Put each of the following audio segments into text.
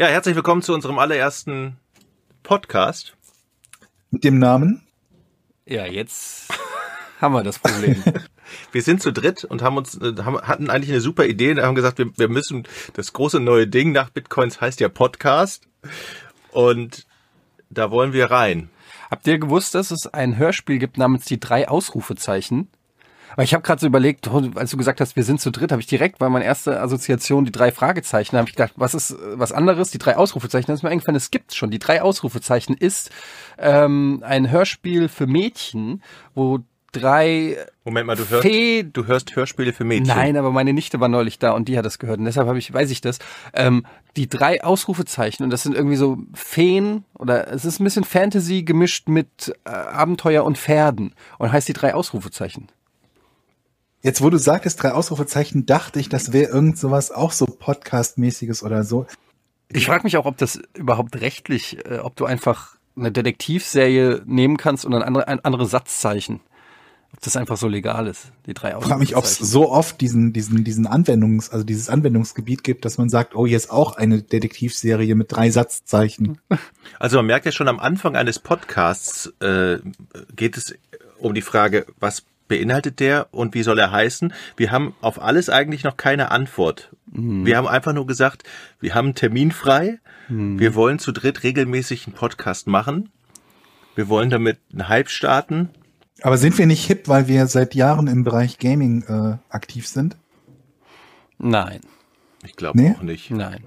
Ja, herzlich willkommen zu unserem allerersten Podcast. Mit dem Namen? Ja, jetzt haben wir das Problem. wir sind zu dritt und haben uns äh, haben, hatten eigentlich eine super Idee und haben gesagt, wir, wir müssen das große neue Ding nach Bitcoins heißt ja Podcast und da wollen wir rein. Habt ihr gewusst, dass es ein Hörspiel gibt namens die drei Ausrufezeichen? Weil ich habe gerade so überlegt, als du gesagt hast, wir sind zu dritt, habe ich direkt, weil meine erste Assoziation die drei Fragezeichen, habe ich gedacht, was ist was anderes? Die drei Ausrufezeichen. Das ist mir eingefallen, es gibt schon. Die drei Ausrufezeichen ist ähm, ein Hörspiel für Mädchen, wo drei Moment mal, du hörst, Fee du hörst Hörspiele für Mädchen. Nein, aber meine Nichte war neulich da und die hat das gehört und deshalb habe ich, weiß ich das. Ähm, die drei Ausrufezeichen und das sind irgendwie so Feen oder es ist ein bisschen Fantasy gemischt mit äh, Abenteuer und Pferden und heißt die drei Ausrufezeichen. Jetzt, wo du sagtest, drei Ausrufezeichen, dachte ich, das wäre irgend sowas auch so Podcast-mäßiges oder so. Ich frage mich auch, ob das überhaupt rechtlich, äh, ob du einfach eine Detektivserie nehmen kannst und ein andere, ein andere Satzzeichen. Ob das einfach so legal ist, die drei Ich frage mich, ob es so oft diesen, diesen, diesen Anwendungs, also dieses Anwendungsgebiet gibt, dass man sagt, oh, hier ist auch eine Detektivserie mit drei Satzzeichen. Also man merkt ja schon am Anfang eines Podcasts äh, geht es um die Frage, was beinhaltet der und wie soll er heißen? Wir haben auf alles eigentlich noch keine Antwort. Mhm. Wir haben einfach nur gesagt, wir haben einen Termin frei. Mhm. Wir wollen zu dritt regelmäßig einen Podcast machen. Wir wollen damit einen Hype starten. Aber sind wir nicht hip, weil wir seit Jahren im Bereich Gaming äh, aktiv sind? Nein. Ich glaube nee? auch nicht. Nein.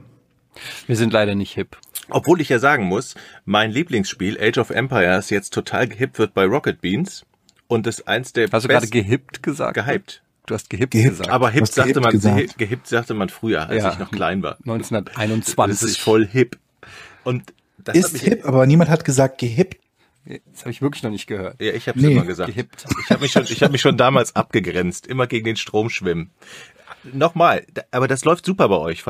Wir sind leider nicht hip. Obwohl ich ja sagen muss, mein Lieblingsspiel Age of Empires jetzt total gehippt wird bei Rocket Beans. Und das eins der Hast du gerade gehippt gesagt? Gehypt. Du hast gehippt, gehippt. gesagt. Aber hip sagte man, gesagt. gehippt sagte man früher, als ja, ich noch klein war. 1921. Das ist voll hip. Und das ist hip, aber niemand hat gesagt gehippt. Das habe ich wirklich noch nicht gehört. Ja, ich habe nee. immer gesagt. Gehippt. Ich habe mich schon, ich habe mich schon damals abgegrenzt, immer gegen den Strom schwimmen nochmal, aber das läuft super bei euch,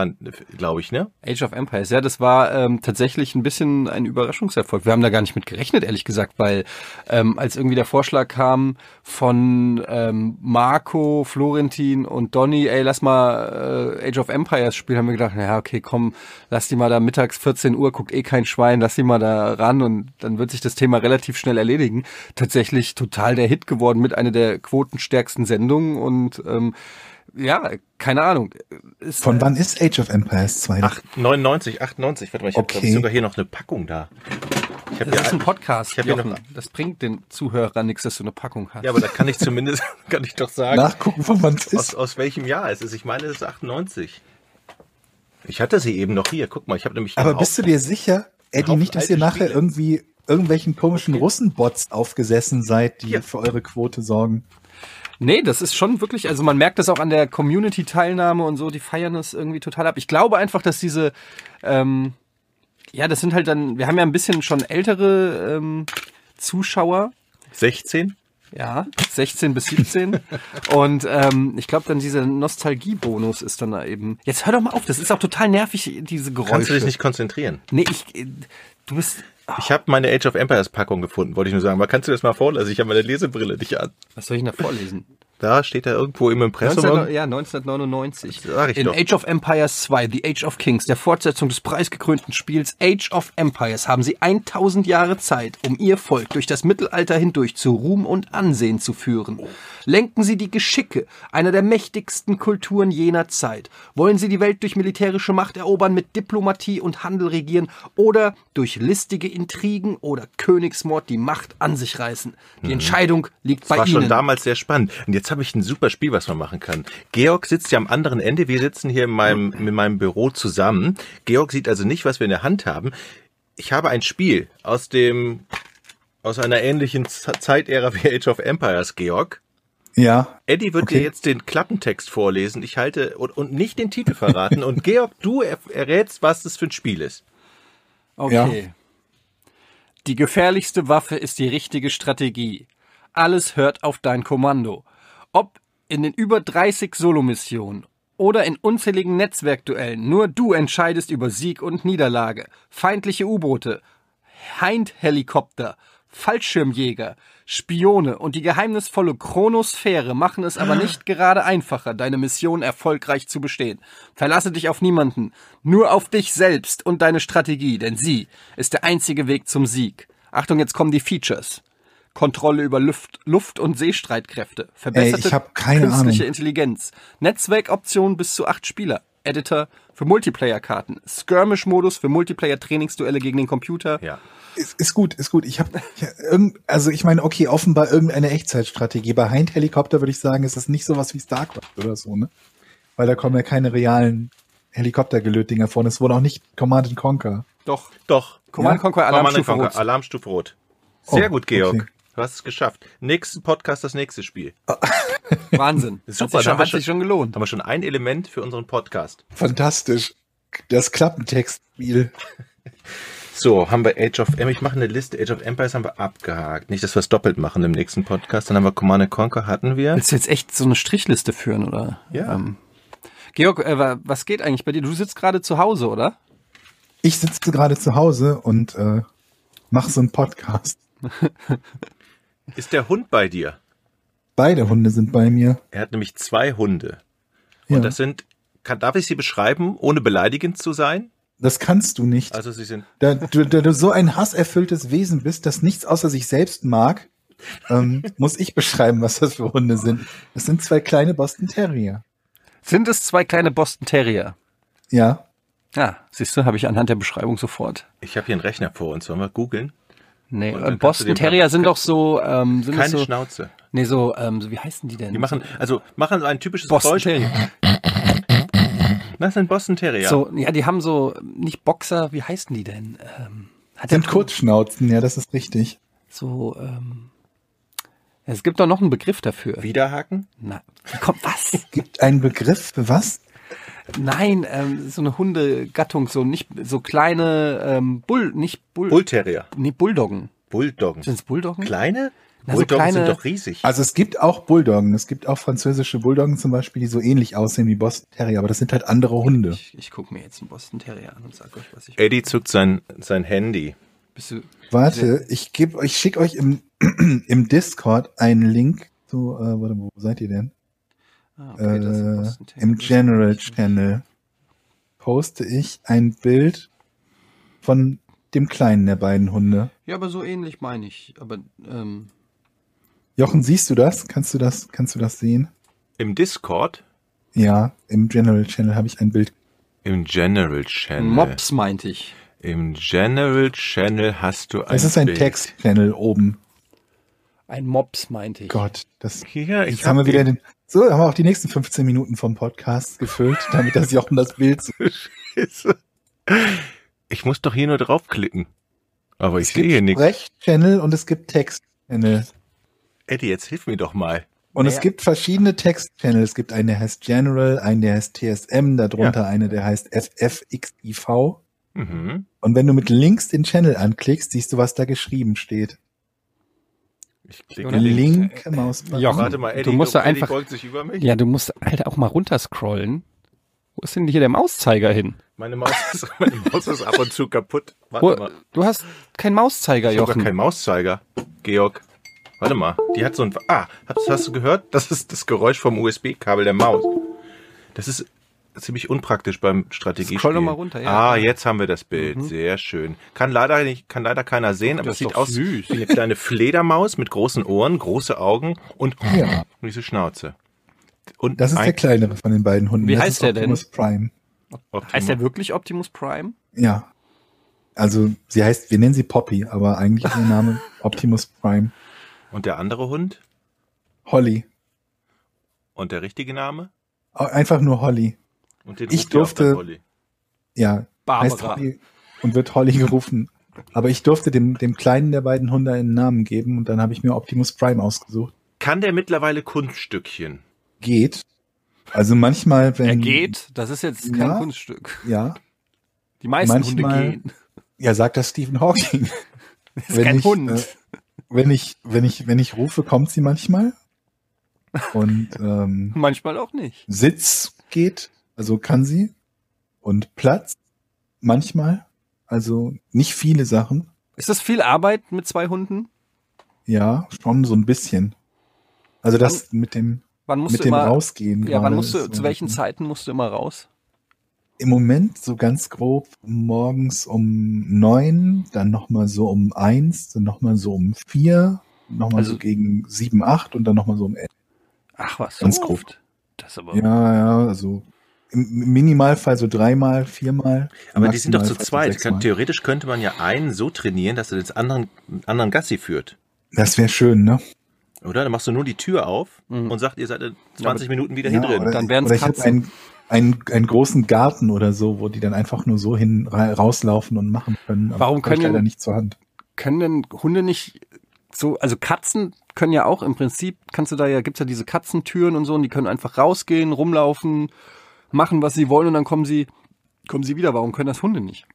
glaube ich, ne? Age of Empires, ja, das war ähm, tatsächlich ein bisschen ein Überraschungserfolg. Wir haben da gar nicht mit gerechnet, ehrlich gesagt, weil ähm, als irgendwie der Vorschlag kam von ähm, Marco, Florentin und Donny, ey, lass mal äh, Age of Empires spielen, haben wir gedacht, ja, okay, komm, lass die mal da mittags 14 Uhr, guckt eh kein Schwein, lass die mal da ran und dann wird sich das Thema relativ schnell erledigen. Tatsächlich total der Hit geworden mit einer der quotenstärksten Sendungen und ähm, ja, keine Ahnung. Ist, Von wann ist Age of Empires 2? 8, 99, 98. Warte mal, ich okay. habe sogar hier noch eine Packung da. Ich das ist ein Podcast, ich Jochen. Noch, das bringt den Zuhörern nichts, dass du eine Packung hast. Ja, aber da kann ich zumindest, kann ich doch sagen. Nachgucken, von wann es ist. Aus, aus welchem Jahr es ist. Ich meine, es ist 98. Ich hatte sie eben noch hier. Guck mal, ich habe nämlich. Aber bist du dir sicher, Eddie, nicht, dass ihr nachher Spiele. irgendwie irgendwelchen komischen okay. Russenbots aufgesessen seid, die ja. für eure Quote sorgen? Nee, das ist schon wirklich, also man merkt das auch an der Community-Teilnahme und so, die feiern das irgendwie total ab. Ich glaube einfach, dass diese, ähm, ja, das sind halt dann, wir haben ja ein bisschen schon ältere ähm, Zuschauer. 16? Ja, 16 bis 17. und ähm, ich glaube dann dieser Nostalgie-Bonus ist dann da eben. Jetzt hör doch mal auf, das ist auch total nervig, diese Geräusche. Kannst du dich nicht konzentrieren? Nee, ich. Du bist. Ich habe meine Age of Empires Packung gefunden, wollte ich nur sagen. Aber kannst du das mal vorlesen? Ich habe meine Lesebrille nicht an. Was soll ich denn da vorlesen? Da steht er irgendwo im Impressum. 19, ja, 1999. Sag ich In doch. Age of Empires 2, The Age of Kings, der Fortsetzung des preisgekrönten Spiels Age of Empires, haben sie 1000 Jahre Zeit, um ihr Volk durch das Mittelalter hindurch zu Ruhm und Ansehen zu führen. Lenken sie die Geschicke einer der mächtigsten Kulturen jener Zeit. Wollen sie die Welt durch militärische Macht erobern, mit Diplomatie und Handel regieren oder durch listige Intrigen oder Königsmord die Macht an sich reißen? Die mhm. Entscheidung liegt das bei Ihnen. Das war schon damals sehr spannend. Und jetzt habe ich ein super Spiel, was man machen kann. Georg sitzt ja am anderen Ende. Wir sitzen hier in meinem, in meinem Büro zusammen. Georg sieht also nicht, was wir in der Hand haben. Ich habe ein Spiel aus dem, aus einer ähnlichen Zeitära wie Age of Empires, Georg. Ja. Eddie wird okay. dir jetzt den Klappentext vorlesen. Ich halte und, und nicht den Titel verraten. und Georg, du errätst, was das für ein Spiel ist. Okay. Ja. Die gefährlichste Waffe ist die richtige Strategie. Alles hört auf dein Kommando. Ob in den über 30 Solomissionen oder in unzähligen Netzwerkduellen, nur du entscheidest über Sieg und Niederlage. Feindliche U-Boote, Hind-Helikopter, Fallschirmjäger, Spione und die geheimnisvolle Chronosphäre machen es aber nicht gerade einfacher, deine Mission erfolgreich zu bestehen. Verlasse dich auf niemanden, nur auf dich selbst und deine Strategie, denn sie ist der einzige Weg zum Sieg. Achtung, jetzt kommen die Features. Kontrolle über Luft, Luft- und Seestreitkräfte, verbesserte ich hab keine künstliche Ahnung. Intelligenz, Netzwerkoptionen bis zu acht Spieler, Editor für Multiplayer-Karten, Skirmish-Modus für Multiplayer-Trainingsduelle gegen den Computer, Ja. Ist, ist gut, ist gut. Ich habe also ich meine, okay, offenbar irgendeine Echtzeitstrategie. Bei Hind Helikopter würde ich sagen, ist das nicht sowas wie StarCraft oder so, ne? Weil da kommen ja keine realen Helikoptergelötdinger vor. Und es wurde auch nicht Command and Conquer. Doch. Doch. Command Ja? Conquer Alarmstufe Conquer, Rot. Alarmstufe Rot. Sehr Oh, gut, Georg. okay. Du hast es geschafft. Nächsten Podcast, das nächste Spiel. Wahnsinn. Super, hat sich schon, haben wir hat sich schon gelohnt. Haben wir schon ein Element für unseren Podcast. Fantastisch. Das Klappentextspiel. So, haben wir Age of Em. Ich mache eine Liste. Age of Empires haben wir abgehakt. Nicht, dass wir es doppelt machen im nächsten Podcast. Dann haben wir Command Conquer hatten wir. Willst du jetzt echt so eine Strichliste führen, oder? Ja. Ähm, Georg, äh, wa- was geht eigentlich bei dir? Du sitzt gerade zu Hause, oder? Ich sitze gerade zu Hause und äh, mache so einen Podcast. Ist der Hund bei dir? Beide Hunde sind bei mir. Er hat nämlich zwei Hunde. Ja, Und das, das sind, kann, darf ich sie beschreiben, ohne beleidigend zu sein? kannst du nicht. Also sie sind, Da du, da du so ein hasserfülltes Wesen bist, das nichts außer sich selbst mag, ähm, muss ich beschreiben, was das für Hunde sind. Das sind zwei kleine Boston Terrier. Sind es zwei kleine Boston Terrier? Ja, Ja, siehst du, habe ich anhand der Beschreibung sofort. ich habe hier einen Rechner vor uns. Sollen wir googeln? Nee, Boston Terrier sind doch so, ähm, sind Keine so, Schnauze. nee, so, ähm, so, wie heißen die denn? Die machen, also machen so ein typisches Boston Geräusch. Terrier. Das sind Boston Terrier. So, ja, die haben so, nicht Boxer, wie heißen die denn? Ähm, hat sind Kurzschnauzen, ja, das ist richtig. So, ähm, es gibt doch noch einen Begriff dafür. Widerhaken? Na, wie kommt was? Gibt einen Begriff für was? Nein, ähm, so eine Hundegattung, so nicht so kleine ähm, Bull, nicht Bull, Bull Terrier. nee, Bulldoggen. Bulldoggen. Sind es Bulldoggen? Kleine? Na, so Bulldoggen kleine- sind doch riesig. Also es gibt auch Bulldoggen. Es gibt auch französische Bulldoggen zum Beispiel, die so ähnlich aussehen wie Boston Terrier, aber das sind halt andere Hunde. Ich, ich gucke mir jetzt einen Boston Terrier an und sag euch, was ich. Eddie zuckt sein, sein Handy. Bist du, Warte, ich gebe euch, schicke euch im, im Discord einen Link zu, äh, warte, wo seid ihr denn? Ah, okay, äh. Im General Channel poste ich ein Bild von dem kleinen der beiden Hunde. Ja, aber so ähnlich meine ich. Aber ähm, Jochen, siehst du das? Kannst du das, kannst du das sehen? Im Discord, Ja, im General Channel habe ich ein Bild. im General Channel. Mops meinte ich. Im General Channel hast du ein Das ist ein Bild. Text-Channel oben. Ein Mops meinte ich. Gott, das Hier, ich Jetzt haben wir wieder den. So, haben wir auch die nächsten 15 Minuten vom Podcast gefüllt, damit das Jochen das Bild sieht. Ich muss doch hier nur draufklicken. Aber ich Es sehe gibt hier nichts. Sprech-Channel und es gibt Text-Channel. Eddie, jetzt hilf mir doch mal. Und Naja. es gibt verschiedene Text-Channel. Es gibt einen, der heißt General, einen, der heißt TSM, darunter eine, der heißt FFXIV. Mhm. Und wenn du mit links den Channel anklickst, siehst du, was da geschrieben steht. Ich klicke. Linke Mausbutton. Jochen, Warte mal, Eddie, du musst da Eddie einfach- beugt sich über mich. Ja, du musst halt auch mal runterscrollen. Wo ist denn hier der Mauszeiger hin? Meine Maus, ist, meine Maus ist ab und zu kaputt. Warte Wo, mal. du hast keinen Mauszeiger, Ich Jochen. keinen Mauszeiger. Georg. Warte mal. Die hat so ein. Ah, hast, hast du gehört? Das ist das Geräusch vom USB-Kabel der Maus. Das ist ziemlich unpraktisch beim Strategiespiel. Scroll doch mal runter, ja. Ah, jetzt haben wir das Bild. Sehr schön. Kann leider nicht, kann leider keiner sehen, aber es sieht aus süß. wie eine kleine Fledermaus mit großen Ohren, große Augen und Ja. diese Schnauze. Und Das ist der ein- kleinere von den beiden Hunden. Wie das heißt der denn? Optimus Prime. Heißt der wirklich Optimus Prime? Ja. Also, sie heißt, wir nennen sie Poppy, aber eigentlich ist ihr Name Optimus Prime. Und der andere Hund? Holly. Und der richtige Name? Einfach nur Holly. Und den Ich durfte-. Ja. Barbara. Holly und wird Holly gerufen. Aber ich durfte dem, dem kleinen der beiden Hunde einen Namen geben und dann habe ich mir Optimus Prime ausgesucht. Kann der mittlerweile Kunststückchen? Geht. Also manchmal, wenn. Er geht, das ist jetzt kein Ja. Kunststück. Ja. Die meisten Manchmal- Hunde gehen. Ja, sagt das Stephen Hawking. Das ist kein ich, Hund. Äh, wenn ich, wenn ich, wenn ich rufe, kommt sie manchmal. Und ähm, Manchmal auch nicht. Sitz geht, also kann sie. Und Platz manchmal. Also nicht viele Sachen. Ist das viel Arbeit mit zwei Hunden? Ja, schon so ein bisschen. Also das mit dem Wann mit dem immer, Rausgehen. ja, wann musst du, so zu welchen bisschen- Zeiten musst du immer raus? Im Moment so ganz grob morgens um neun, dann nochmal so um eins, dann nochmal so um vier, nochmal Also- so gegen sieben, acht und dann nochmal so um elf. Ach was, Ganz so grob. Das aber, Ja, ja, also im Minimalfall so dreimal, viermal. Aber die sind doch zu zweit. Kann, theoretisch könnte man ja einen so trainieren, dass er den anderen, anderen Gassi führt. Das wäre schön, ne? Oder? Dann machst du nur die Tür auf Mhm. und sagt, ihr seid in 20 Minuten wieder Ja, hier drin. oder, Dann habe Katzen. einen, einen, einen großen Garten oder so, wo die dann einfach nur so hin ra- rauslaufen und machen können. Aber Warum können- leider nicht zur Hand? können denn Hunde nicht so, also Katzen können ja auch im Prinzip, kannst du da ja, gibt's ja diese Katzentüren und so, und die können einfach rausgehen, rumlaufen, machen, was sie wollen und dann kommen sie, kommen sie wieder. Warum können das Hunde nicht?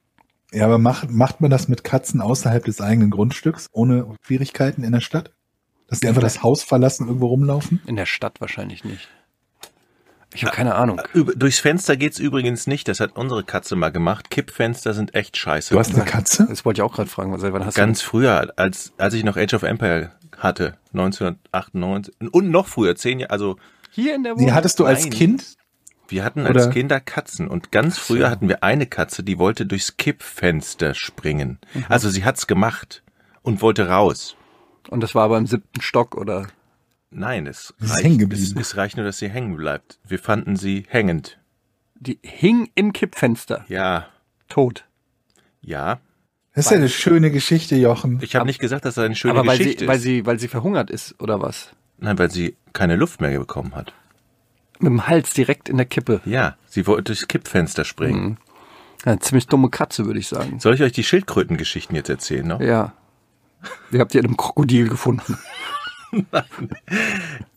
Ja, aber macht, macht man das mit Katzen außerhalb des eigenen Grundstücks, ohne Schwierigkeiten in der Stadt? Dass die einfach das Haus verlassen, irgendwo rumlaufen? In der Stadt wahrscheinlich nicht. Ich habe keine Ahnung. Über, durchs Fenster geht's übrigens nicht. Das hat unsire Katze mal gemacht. Kippfenster sind echt scheiße. Du hast eine Katze? Das wollte ich auch gerade fragen. Seit wann hast Ganz früher, als, als ich noch Age of Empire hatte, 1998 und noch früher, zehn Jahre, also du hier in der Wohnung? Nee, hattest du als Nein. Kind? Wir hatten Oder- als Kinder Katzen und ganz früher hatten wir eine Katze, die wollte durchs Kippfenster springen. Mhm. Also sie hat's gemacht und wollte raus. Und das war aber im siebten Stock oder? Nein, es ist reicht, hängen es, geblieben. es reicht nur, dass sie hängen bleibt. Wir fanden sie hängend. Die hing im Kippfenster. Ja, Tot. ja. Das ist ja eine schöne Geschichte, Jochen. Ich habe nicht gesagt, dass das eine schöne aber weil Geschichte sie, weil ist. sie, weil sie verhungert ist, oder was? Nein, weil sie keine Luft mehr bekommen hat. Mit dem Hals direkt in der Kippe. Ja, sie wollte durchs Kippfenster springen. Mhm. Eine ziemlich dumme Katze, würde ich sagen. Soll ich euch die Schildkrötengeschichten jetzt erzählen noch? Ja. Wie habt ihr in einem Krokodil gefunden?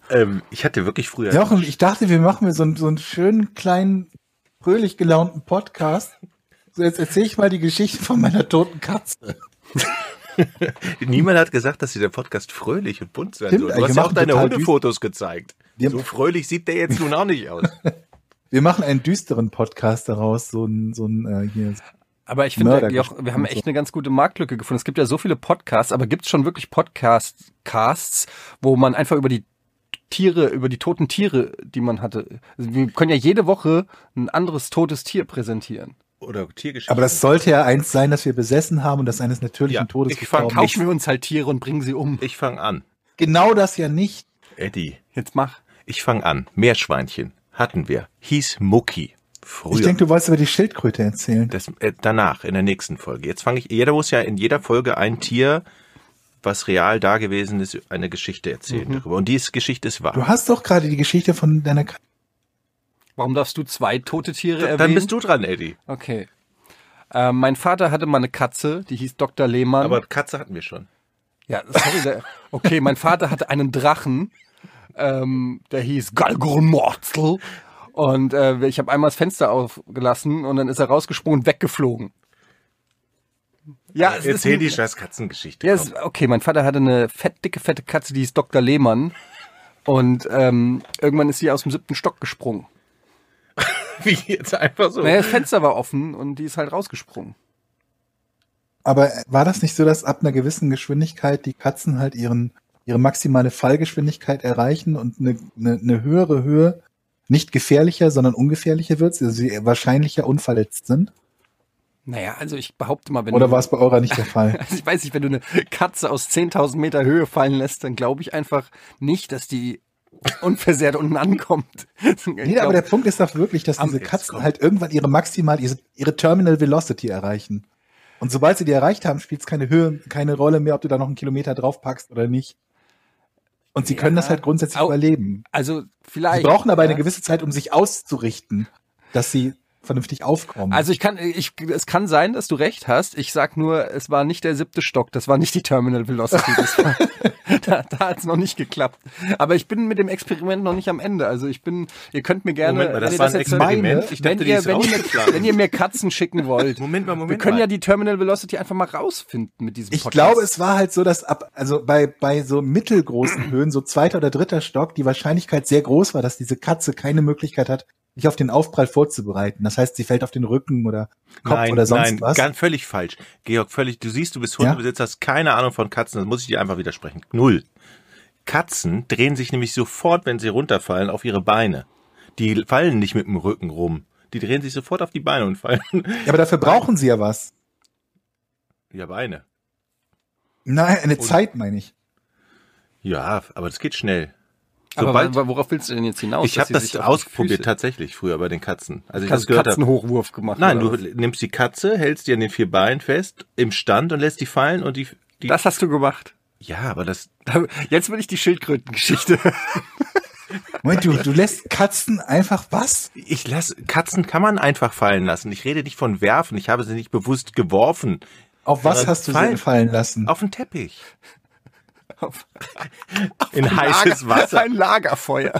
Ähm, ich hatte wirklich früher. Jochen, ich dachte, wir machen mir so, einen- so einen schönen, kleinen, fröhlich gelaunten Podcast. So, jetzt erzähle ich mal die Geschichte von meiner toten Katze. Niemand hat gesagt, dass dieser Podcast fröhlich und bunt sein Stimmt, soll. Du hast ja auch deine Hundefotos gezeigt. Wir- So fröhlich sieht der jetzt nun auch nicht aus. Wir machen einen düsteren Podcast daraus, so ein, so ein, äh, hier. Aber ich finde, wir haben echt eine ganz gute Marktlücke gefunden. Es gibt ja so viele Podcasts, aber gibt es schon wirklich Podcasts, Casts, wo man einfach über die Tiere, über die toten Tiere, die man hatte. Also wir können ja jede Woche ein anderes totes Tier präsentieren. Oder Tiergeschichten. Aber das sollte ja eins sein, das wir besessen haben und das eines natürlichen Ja, Todes ich fang- Kaufen wir uns halt Tiere und bringen sie um. ich fange an. Genau das ja nicht. Eddie, Jetzt mach. Ich fange an. Meerschweinchen hatten wir. Hieß Mucki. Früher. Ich denke, du wolltest über die Schildkröte erzählen. das, äh, danach, in der nächsten Folge. Jetzt fange ich, jeder muss ja in jeder Folge ein Tier, was real da gewesen ist, eine Geschichte erzählen darüber. Und diese Geschichte ist wahr. Du hast doch gerade die Geschichte von deiner Katze. Warum darfst du zwei tote Tiere erwähnen? Dann bist du dran, Eddie. Okay. Ähm, mein Vater hatte mal eine Katze, die hieß Dr. Lehmann. Aber Katze hatten wir schon. Ja, sorry. Der, okay, mein Vater hatte einen Drachen, ähm, der hieß Galgormorzel. Und äh, ich habe einmal das Fenster aufgelassen und dann ist er rausgesprungen und weggeflogen. Ja, es ist Erzähl ein- die scheiß Katzengeschichte. ja, es, okay, mein Vater hatte eine fett, dicke, fette Katze, die hieß Dr. Lehmann. Und ähm, irgendwann ist sie aus dem siebten Stock gesprungen. Wie jetzt einfach so. Naja, das Fenster war offen und die ist halt rausgesprungen. Aber war das nicht so, dass ab einer gewissen Geschwindigkeit die Katzen halt ihren, ihre maximale Fallgeschwindigkeit erreichen und eine, eine, eine höhere Höhe nicht gefährlicher, sondern ungefährlicher wird, also sie wahrscheinlicher unverletzt sind? Naja, also ich behaupte mal, wenn Oder war es bei eurer nicht der Fall? Also ich weiß nicht, wenn du eine Katze aus 10.000 Meter Höhe fallen lässt, dann glaube ich einfach nicht, dass die unversehrt unten ankommt. Ich Nee, aber glaub- der Punkt ist doch wirklich, dass diese Katzen kommt- halt irgendwann ihre maximal, ihre, ihre Terminal Velocity erreichen. Und sobald sie die erreicht haben, spielt es keine Höhe, keine Rolle mehr, ob du da noch einen Kilometer draufpackst oder nicht. Und sie können Ja. das halt grundsätzlich Au- überleben. also Sie vielleicht. brauchen aber eine ja. gewisse Zeit, um sich auszurichten, dass sie vernünftig aufkommen. Also ich kann, ich, es kann sein, dass du recht hast. Ich sag nur, es war nicht der siebte Stock, das war nicht die Terminal Velocity. Das war, da da hat es noch nicht geklappt. Aber ich bin mit dem Experiment noch nicht am Ende. Also ich bin, ihr könnt mir gerne, Moment mal, das wenn ihr war ein jetzt Experiment. meine, ich wenn dachte, die ihr, wenn, ihr, wenn ihr mir Katzen schicken wollt, Moment mal, Moment wir können mal. ja die Terminal Velocity einfach mal rausfinden mit diesem ich Podcast. glaube, es war halt so, dass ab, also bei, bei so mittelgroßen Höhen, so zweiter oder dritter Stock, die Wahrscheinlichkeit sehr groß war, dass diese Katze keine Möglichkeit hat, sich auf den Aufprall vorzubereiten. Das heißt, sie fällt auf den Rücken oder Kopf nein, oder sonst nein, was. ganz völlig falsch. Georg, völlig, du siehst, du bist Ja? Hundebesitzer, hast keine Ahnung von Katzen, das muss ich dir einfach widersprechen. Null. Katzen drehen sich nämlich sofort, wenn sie runterfallen, auf ihre Beine. Die fallen nicht mit dem Rücken rum. Die drehen sich sofort auf die Beine und fallen. Ja, aber dafür brauchen sie ja was. Ja, Beine. Nein, eine Und- Zeit meine ich. Ja, aber das geht schnell. Aber Sobald, wa- worauf willst du denn jetzt hinaus? ich habe das ausprobiert tatsächlich früher bei den Katzen. Also ich gehört habe. Katzenhochwurf gemacht. Nein, du was? nimmst die Katze, hältst die an den vier Beinen fest, im Stand und lässt die fallen und die, die Das hast du gemacht. ja, aber das, Jetzt will ich die Schildkrötengeschichte. Moment, du, du lässt Katzen einfach was? ich lass, Katzen kann man einfach fallen lassen. Ich rede nicht von werfen. Ich habe sie nicht bewusst geworfen. Auf was hast du fallen. sie fallen lassen? Auf den Teppich. Auf- In heißes Lager- Wasser. Ein Lagerfeuer.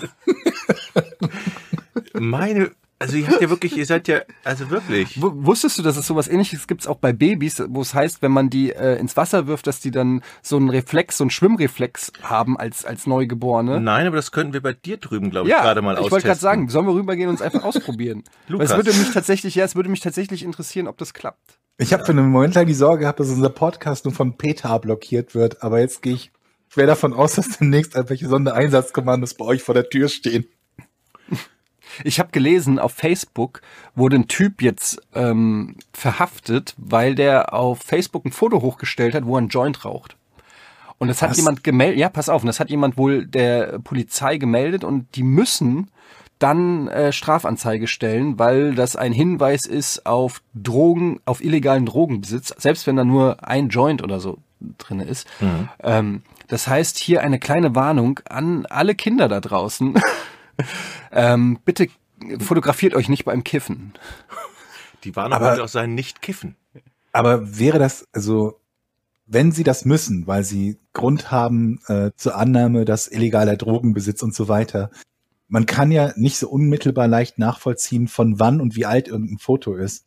Meine, also ihr habt ja wirklich, ihr seid ja, also wirklich. W- Wusstest du, dass es sowas ähnliches gibt auch bei Babys, wo es heißt, wenn man die äh, ins Wasser wirft, dass die dann so einen Reflex, so einen Schwimmreflex haben als, als Neugeborene? Nein, aber das könnten wir bei dir drüben, glaube ich, Ja, gerade mal ich austesten. wollte gerade sagen, sollen wir rübergehen und es einfach ausprobieren? Weil Lukas. es würde mich tatsächlich, ja, es würde mich tatsächlich interessieren, ob das klappt. Ich habe für einen Moment lang die Sorge gehabt, dass unser Podcast nur von PETA blockiert wird, aber jetzt gehe ich schwer davon aus, dass demnächst irgendwelche Sondereinsatzkommandos bei euch vor der Tür stehen. Ich habe gelesen, auf Facebook wurde ein Typ jetzt ähm, verhaftet, weil der auf Facebook ein Foto hochgestellt hat, wo er einen Joint raucht. Und das hat Was? jemand gemeldet, ja, pass auf, und das hat jemand wohl der Polizei gemeldet und die müssen dann äh, Strafanzeige stellen, weil das ein Hinweis ist auf Drogen, auf illegalen Drogenbesitz, selbst wenn da nur ein Joint oder so drinne ist. Ähm, das heißt, hier eine kleine Warnung an alle Kinder da draußen. ähm, bitte fotografiert euch nicht beim Kiffen. Die Warnung Aber- könnte auch sein, nicht kiffen. Aber wäre das, also, wenn sie das müssen, weil sie Grund haben äh, zur Annahme, dass illegaler Drogenbesitz und so weiter, man kann ja nicht so unmittelbar leicht nachvollziehen, von wann und wie alt irgendein Foto ist.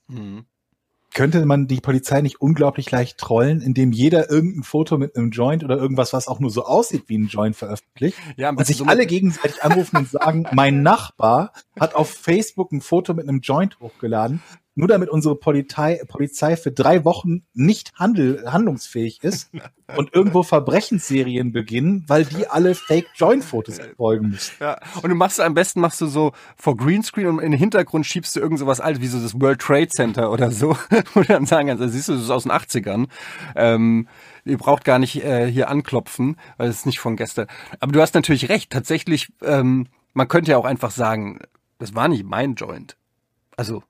Könnte man die Polizei nicht unglaublich leicht trollen, indem jeder irgendein Foto mit einem Joint oder irgendwas, was auch nur so aussieht wie ein Joint veröffentlicht Ja, und sich so alle mit- gegenseitig anrufen und sagen, mein Nachbar hat auf Facebook ein Foto mit einem Joint hochgeladen, nur damit unsere Polizei, Polizei für drei Wochen nicht handel, handlungsfähig ist und irgendwo Verbrechensserien beginnen, weil die alle Fake-Joint-Fotos folgen müssen. Ja, und du machst am besten machst du so vor Greenscreen und in den Hintergrund schiebst du irgend sowas alt wie so das World Trade Center oder so, wo du dann sagen kannst, also siehst du, das ist aus den 80ern. Ähm, ihr braucht gar nicht äh, hier anklopfen, weil es ist nicht von gestern. Aber du hast natürlich recht, tatsächlich, ähm, man könnte ja auch einfach sagen, das war nicht mein Joint. Also,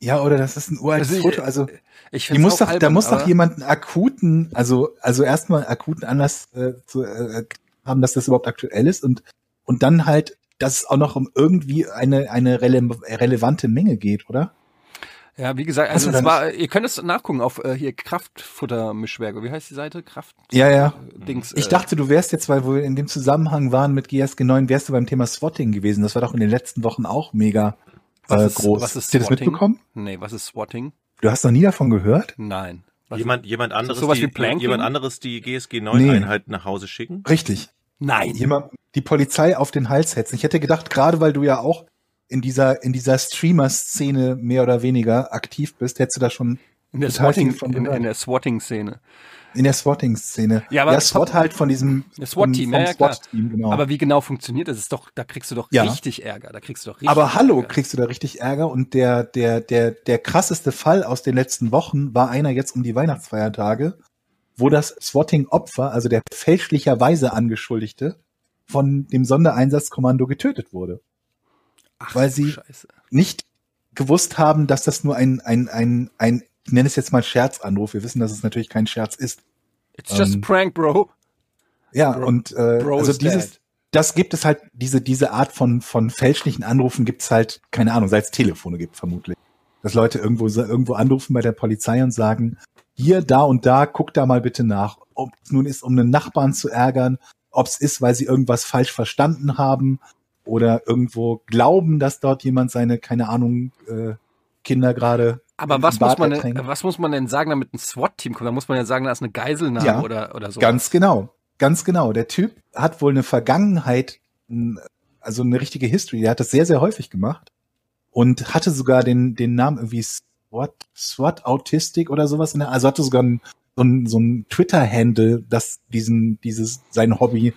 Ja, oder das ist ein uraltes Also ich- Foto. Also ich die find's muss doch, da albern, muss doch jemand einen akuten, also also erstmal akuten Anlass äh, zu äh, haben, dass das überhaupt aktuell ist und und dann halt, dass es auch noch um irgendwie eine eine rele relevante Menge geht, oder? Ja, wie gesagt, also es da war, ihr könnt es nachgucken auf äh, hier Kraftfuttermischwerk. Wie heißt die Seite? Kraft Ja, ja. Dings. Ich äh, dachte, du wärst jetzt, weil wir in dem Zusammenhang waren mit GSG 9, wärst du beim Thema Swatting gewesen. Das war doch in den letzten Wochen auch mega was äh, ist, groß. Was ist Hast du das mitbekommen? Nee, was ist Swatting? Du hast noch nie davon gehört? Nein. Was Jemand, jemand anderes, sowas die, jemand anderes die GSG Nee. 9 Einheit nach Hause schicken? Richtig. Nein. Jemand die Polizei auf den Hals hetzen. Ich hätte gedacht, gerade weil du ja auch in dieser in dieser Streamer-Szene mehr oder weniger aktiv bist, hättest du da schon In der Swatting, in, in der Swatting-Szene. In der Swatting-Szene. Ja, aber- SWAT halt von diesem SWAT-Team, ja, ja. SWAT-Team, genau. Aber wie genau funktioniert das? Ist doch, da kriegst du doch Ja. richtig Ärger. Da kriegst du doch richtig Aber hallo, Ärger. kriegst du da richtig Ärger und der, der, der, der krasseste Fall aus den letzten Wochen war einer jetzt um die Weihnachtsfeiertage, wo das Swatting-Opfer, also der fälschlicherweise Angeschuldigte, von dem Sondereinsatzkommando getötet wurde. Ach, weil sie- Scheiße. Nicht gewusst haben, dass das nur ein, ein, ein, ein, nenne es jetzt mal Scherzanruf. Wir wissen, dass es natürlich kein Scherz ist. It's just ähm, a prank, bro. Ja, Bro- und äh, Bro also dieses, dead. das gibt es halt, diese, diese Art von, von fälschlichen Anrufen gibt es halt, keine Ahnung, seit es Telefone gibt, vermutlich. Dass Leute irgendwo, irgendwo anrufen bei der Polizei und sagen, hier, da und da, guck da mal bitte nach. Ob es nun ist, um einen Nachbarn zu ärgern, ob es ist, weil sie irgendwas falsch verstanden haben oder irgendwo glauben, dass dort jemand seine, keine Ahnung, äh, Kinder gerade. Aber was muss man denn, ertränken. was muss man denn sagen, damit ein SWAT-Team kommt? Da muss man ja sagen, da ist eine Geiselnahme Ja, oder, oder so. Ganz genau, ganz genau. Der Typ hat wohl eine Vergangenheit, also eine richtige History. Der hat das sehr, sehr häufig gemacht. und hatte sogar den, den Namen irgendwie SWAT, SWAT Autistic oder sowas. In der, also hatte sogar ein, so ein, so ein Twitter-Handle, das diesen, dieses, sein Hobby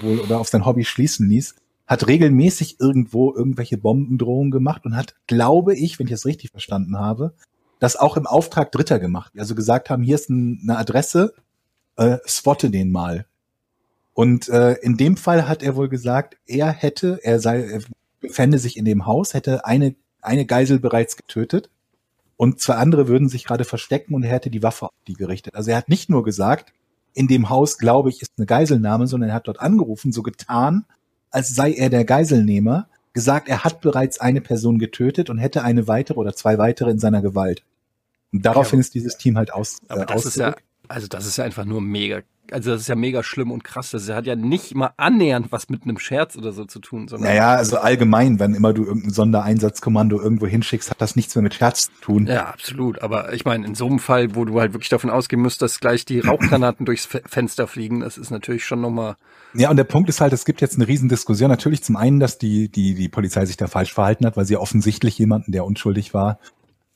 wohl oder auf sein Hobby schließen ließ, hat regelmäßig irgendwo irgendwelche Bombendrohungen gemacht und hat, glaube ich, wenn ich es richtig verstanden habe, das auch im Auftrag Dritter gemacht. Also gesagt haben, hier ist ein, eine Adresse, äh, spotte den mal. Und äh, in dem Fall hat er wohl gesagt, er hätte, er sei, er befände sich in dem Haus, hätte eine, eine Geisel bereits getötet und zwei andere würden sich gerade verstecken und er hätte die Waffe auf die gerichtet. Also er hat nicht nur gesagt, in dem Haus, glaube ich, ist eine Geiselnahme, sondern er hat dort angerufen, so getan, als sei er der Geiselnehmer, gesagt, er hat bereits eine Person getötet und hätte eine weitere oder zwei weitere in seiner Gewalt. Und daraufhin ja, ist dieses Team halt aus. Aber äh, das ist ja, also das ist ja einfach nur mega also das ist ja mega schlimm und krass. Das hat ja nicht mal annähernd was mit einem Scherz oder so zu tun. Sondern naja, also allgemein, wenn immer du irgendein Sondereinsatzkommando irgendwo hinschickst, hat das nichts mehr mit Scherz zu tun. Ja, absolut. Aber ich meine, in so einem Fall, wo du halt wirklich davon ausgehen musst, dass gleich die Rauchgranaten durchs Fenster fliegen, das ist natürlich schon nochmal. Ja, und der Punkt ist halt, es gibt jetzt eine Riesendiskussion. Natürlich zum einen, dass die, die, die Polizei sich da falsch verhalten hat, weil sie offensichtlich jemanden, der unschuldig war,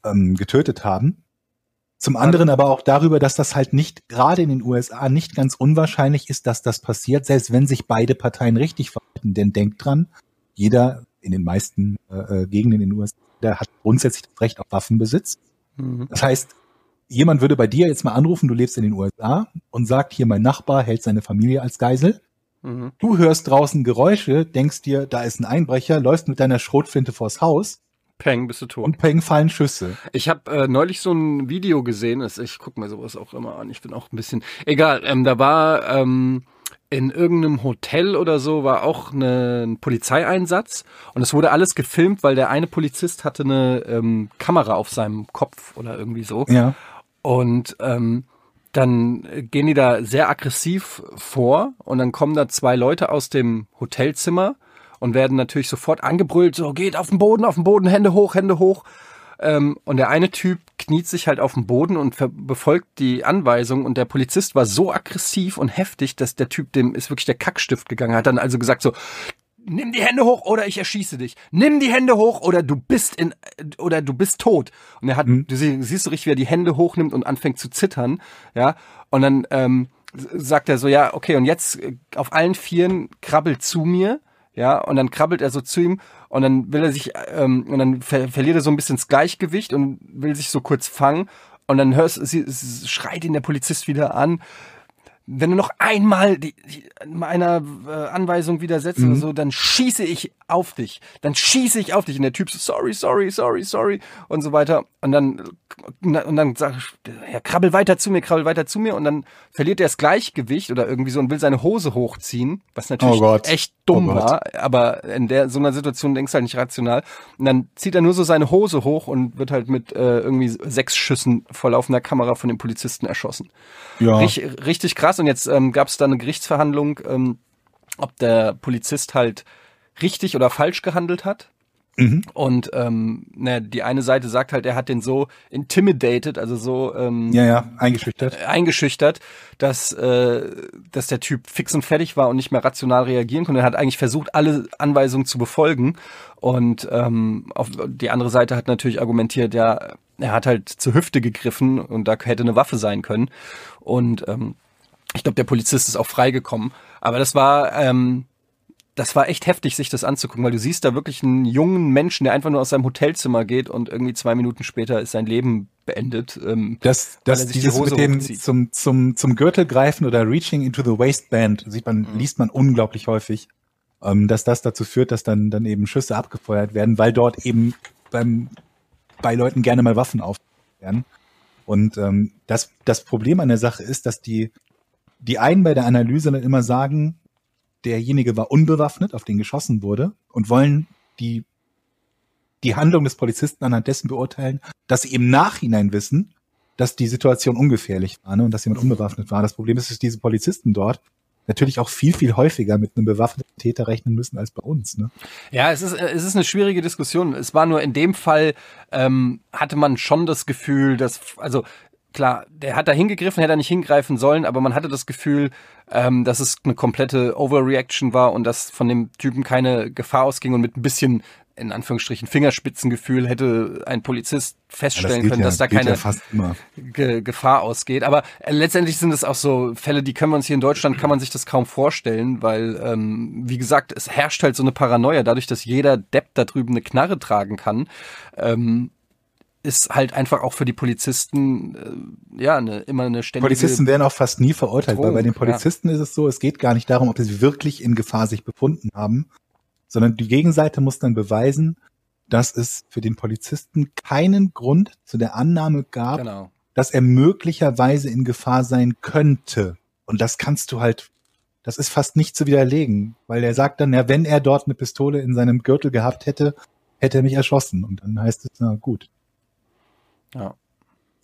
ähm, getötet haben. Zum anderen aber auch darüber, dass das halt nicht, gerade in den USA, nicht ganz unwahrscheinlich ist, dass das passiert, selbst wenn sich beide Parteien richtig verhalten. Denn denkt dran, jeder in den meisten äh, äh Gegenden in den USA, der hat grundsätzlich das Recht auf Waffenbesitz. Mhm. Das heißt, jemand würde bei dir jetzt mal anrufen, du lebst in den USA und sagt, hier mein Nachbar hält seine Familie als Geisel. Mhm. Du hörst draußen Geräusche, denkst dir, da ist ein Einbrecher, läufst mit deiner Schrotflinte vors Haus Peng, bist du tot. Und Peng fallen Schüsse. Ich habe äh, neulich so ein Video gesehen, ich gucke mir sowas auch immer an, ich bin auch ein bisschen, egal, ähm, da war ähm, in irgendeinem Hotel oder so war auch eine, ein Polizeieinsatz und es wurde alles gefilmt, weil der eine Polizist hatte eine ähm, Kamera auf seinem Kopf oder irgendwie so. Ja. Und ähm, dann gehen die da sehr aggressiv vor und dann kommen da zwei Leute aus dem Hotelzimmer und werden natürlich sofort angebrüllt, so geht auf den Boden, auf den Boden, Hände hoch, Hände hoch. Ähm, und der eine Typ kniet sich halt auf den Boden und befolgt die Anweisung und der Polizist war so aggressiv und heftig, dass der Typ dem ist wirklich der Kackstift gegangen, hat dann also gesagt so, nimm die Hände hoch oder ich erschieße dich. Nimm die Hände hoch oder du bist in oder du bist tot. Und er hat, mhm. du siehst so richtig, wie er die Hände hochnimmt und anfängt zu zittern, ja. Und dann ähm, sagt er so, ja, okay, und jetzt äh, auf allen Vieren krabbelt zu mir ja, und dann krabbelt er so zu ihm und dann will er sich, ähm, und dann ver verliert er so ein bisschen das Gleichgewicht und will sich so kurz fangen und dann hörst sie, schreit ihn der Polizist wieder an, wenn du noch einmal die, die, meiner äh, Anweisung widersetzt mhm. oder so, dann schieße ich auf dich. Dann schieße ich auf dich. Und der Typ so, sorry, sorry, sorry, sorry und so weiter. Und dann, und dann sag ich, ja, krabbel weiter zu mir, krabbel weiter zu mir. Und dann verliert er das Gleichgewicht oder irgendwie so und will seine Hose hochziehen, was natürlich oh echt dumm oh war. Aber in der, so einer Situation denkst du halt nicht rational. Und dann zieht er nur so seine Hose hoch und wird halt mit äh, irgendwie sechs Schüssen vor laufender Kamera von den Polizisten erschossen. Ja. Richtig, richtig krass. Und jetzt ähm, gab es da eine Gerichtsverhandlung, ähm, ob der Polizist halt richtig oder falsch gehandelt hat. Mhm. Und ähm, ne, die eine Seite sagt halt, er hat den so intimidated, also so ähm, ja, ja, eingeschüchtert, äh, eingeschüchtert, dass äh, dass der Typ fix und fertig war und nicht mehr rational reagieren konnte. Er hat eigentlich versucht, alle Anweisungen zu befolgen. Und ähm, auf die andere Seite hat natürlich argumentiert, ja, er hat halt zur Hüfte gegriffen und da hätte eine Waffe sein können. Und ähm, ich glaube, der Polizist ist auch freigekommen. Aber das war ähm, das war echt heftig, sich das anzugucken, weil du siehst da wirklich einen jungen Menschen, der einfach nur aus seinem Hotelzimmer geht und irgendwie zwei Minuten später ist sein Leben beendet. Ähm, das, das dieses die mit dem zum, zum, zum Gürtel greifen oder reaching into the waistband sieht man, mhm. liest man unglaublich häufig, ähm, dass das dazu führt, dass dann, dann eben Schüsse abgefeuert werden, weil dort eben beim, bei Leuten gerne mal Waffen auf werden. Und ähm, das, das Problem an der Sache ist, dass die, die einen bei der Analyse dann immer sagen, derjenige war unbewaffnet, auf den geschossen wurde und wollen die, die Handlung des Polizisten anhand dessen beurteilen, dass sie im Nachhinein wissen, dass die Situation ungefährlich war ne, und dass jemand unbewaffnet war. Das Problem ist, dass diese Polizisten dort natürlich auch viel, viel häufiger mit einem bewaffneten Täter rechnen müssen als bei uns. Ne? Ja, es ist, es ist eine schwierige Diskussion. Es war nur in dem Fall, ähm, hatte man schon das Gefühl, dass, also klar, der hat da hingegriffen, hätte er nicht hingreifen sollen, aber man hatte das Gefühl, ähm, dass es eine komplette Overreaction war und dass von dem Typen keine Gefahr ausging und mit ein bisschen in Anführungsstrichen Fingerspitzengefühl hätte ein Polizist feststellen gilt können, ja- dass da keine ja. Ge Gefahr ausgeht. Aber äh, letztendlich sind es auch so Fälle, die können wir uns hier in Deutschland, kann man sich das kaum vorstellen, weil, ähm, wie gesagt, es herrscht halt so eine Paranoia, dadurch, dass jeder Depp da drüben eine Knarre tragen kann. Ähm, ist halt einfach auch für die Polizisten äh, ja eine, immer eine ständige Polizisten werden auch fast nie verurteilt, weil Drohung, bei den Polizisten ist es so, es geht gar nicht darum, ob sie wirklich in Gefahr sich befunden haben, sondern die Gegenseite muss dann beweisen, dass es für den Polizisten keinen Grund zu der Annahme gab, genau. dass er möglicherweise in Gefahr sein könnte. Und das kannst du halt, das ist fast nicht zu widerlegen, weil er sagt dann, ja, wenn er dort eine Pistole in seinem Gürtel gehabt hätte, hätte er mich erschossen. Und dann heißt es, na gut. Ja.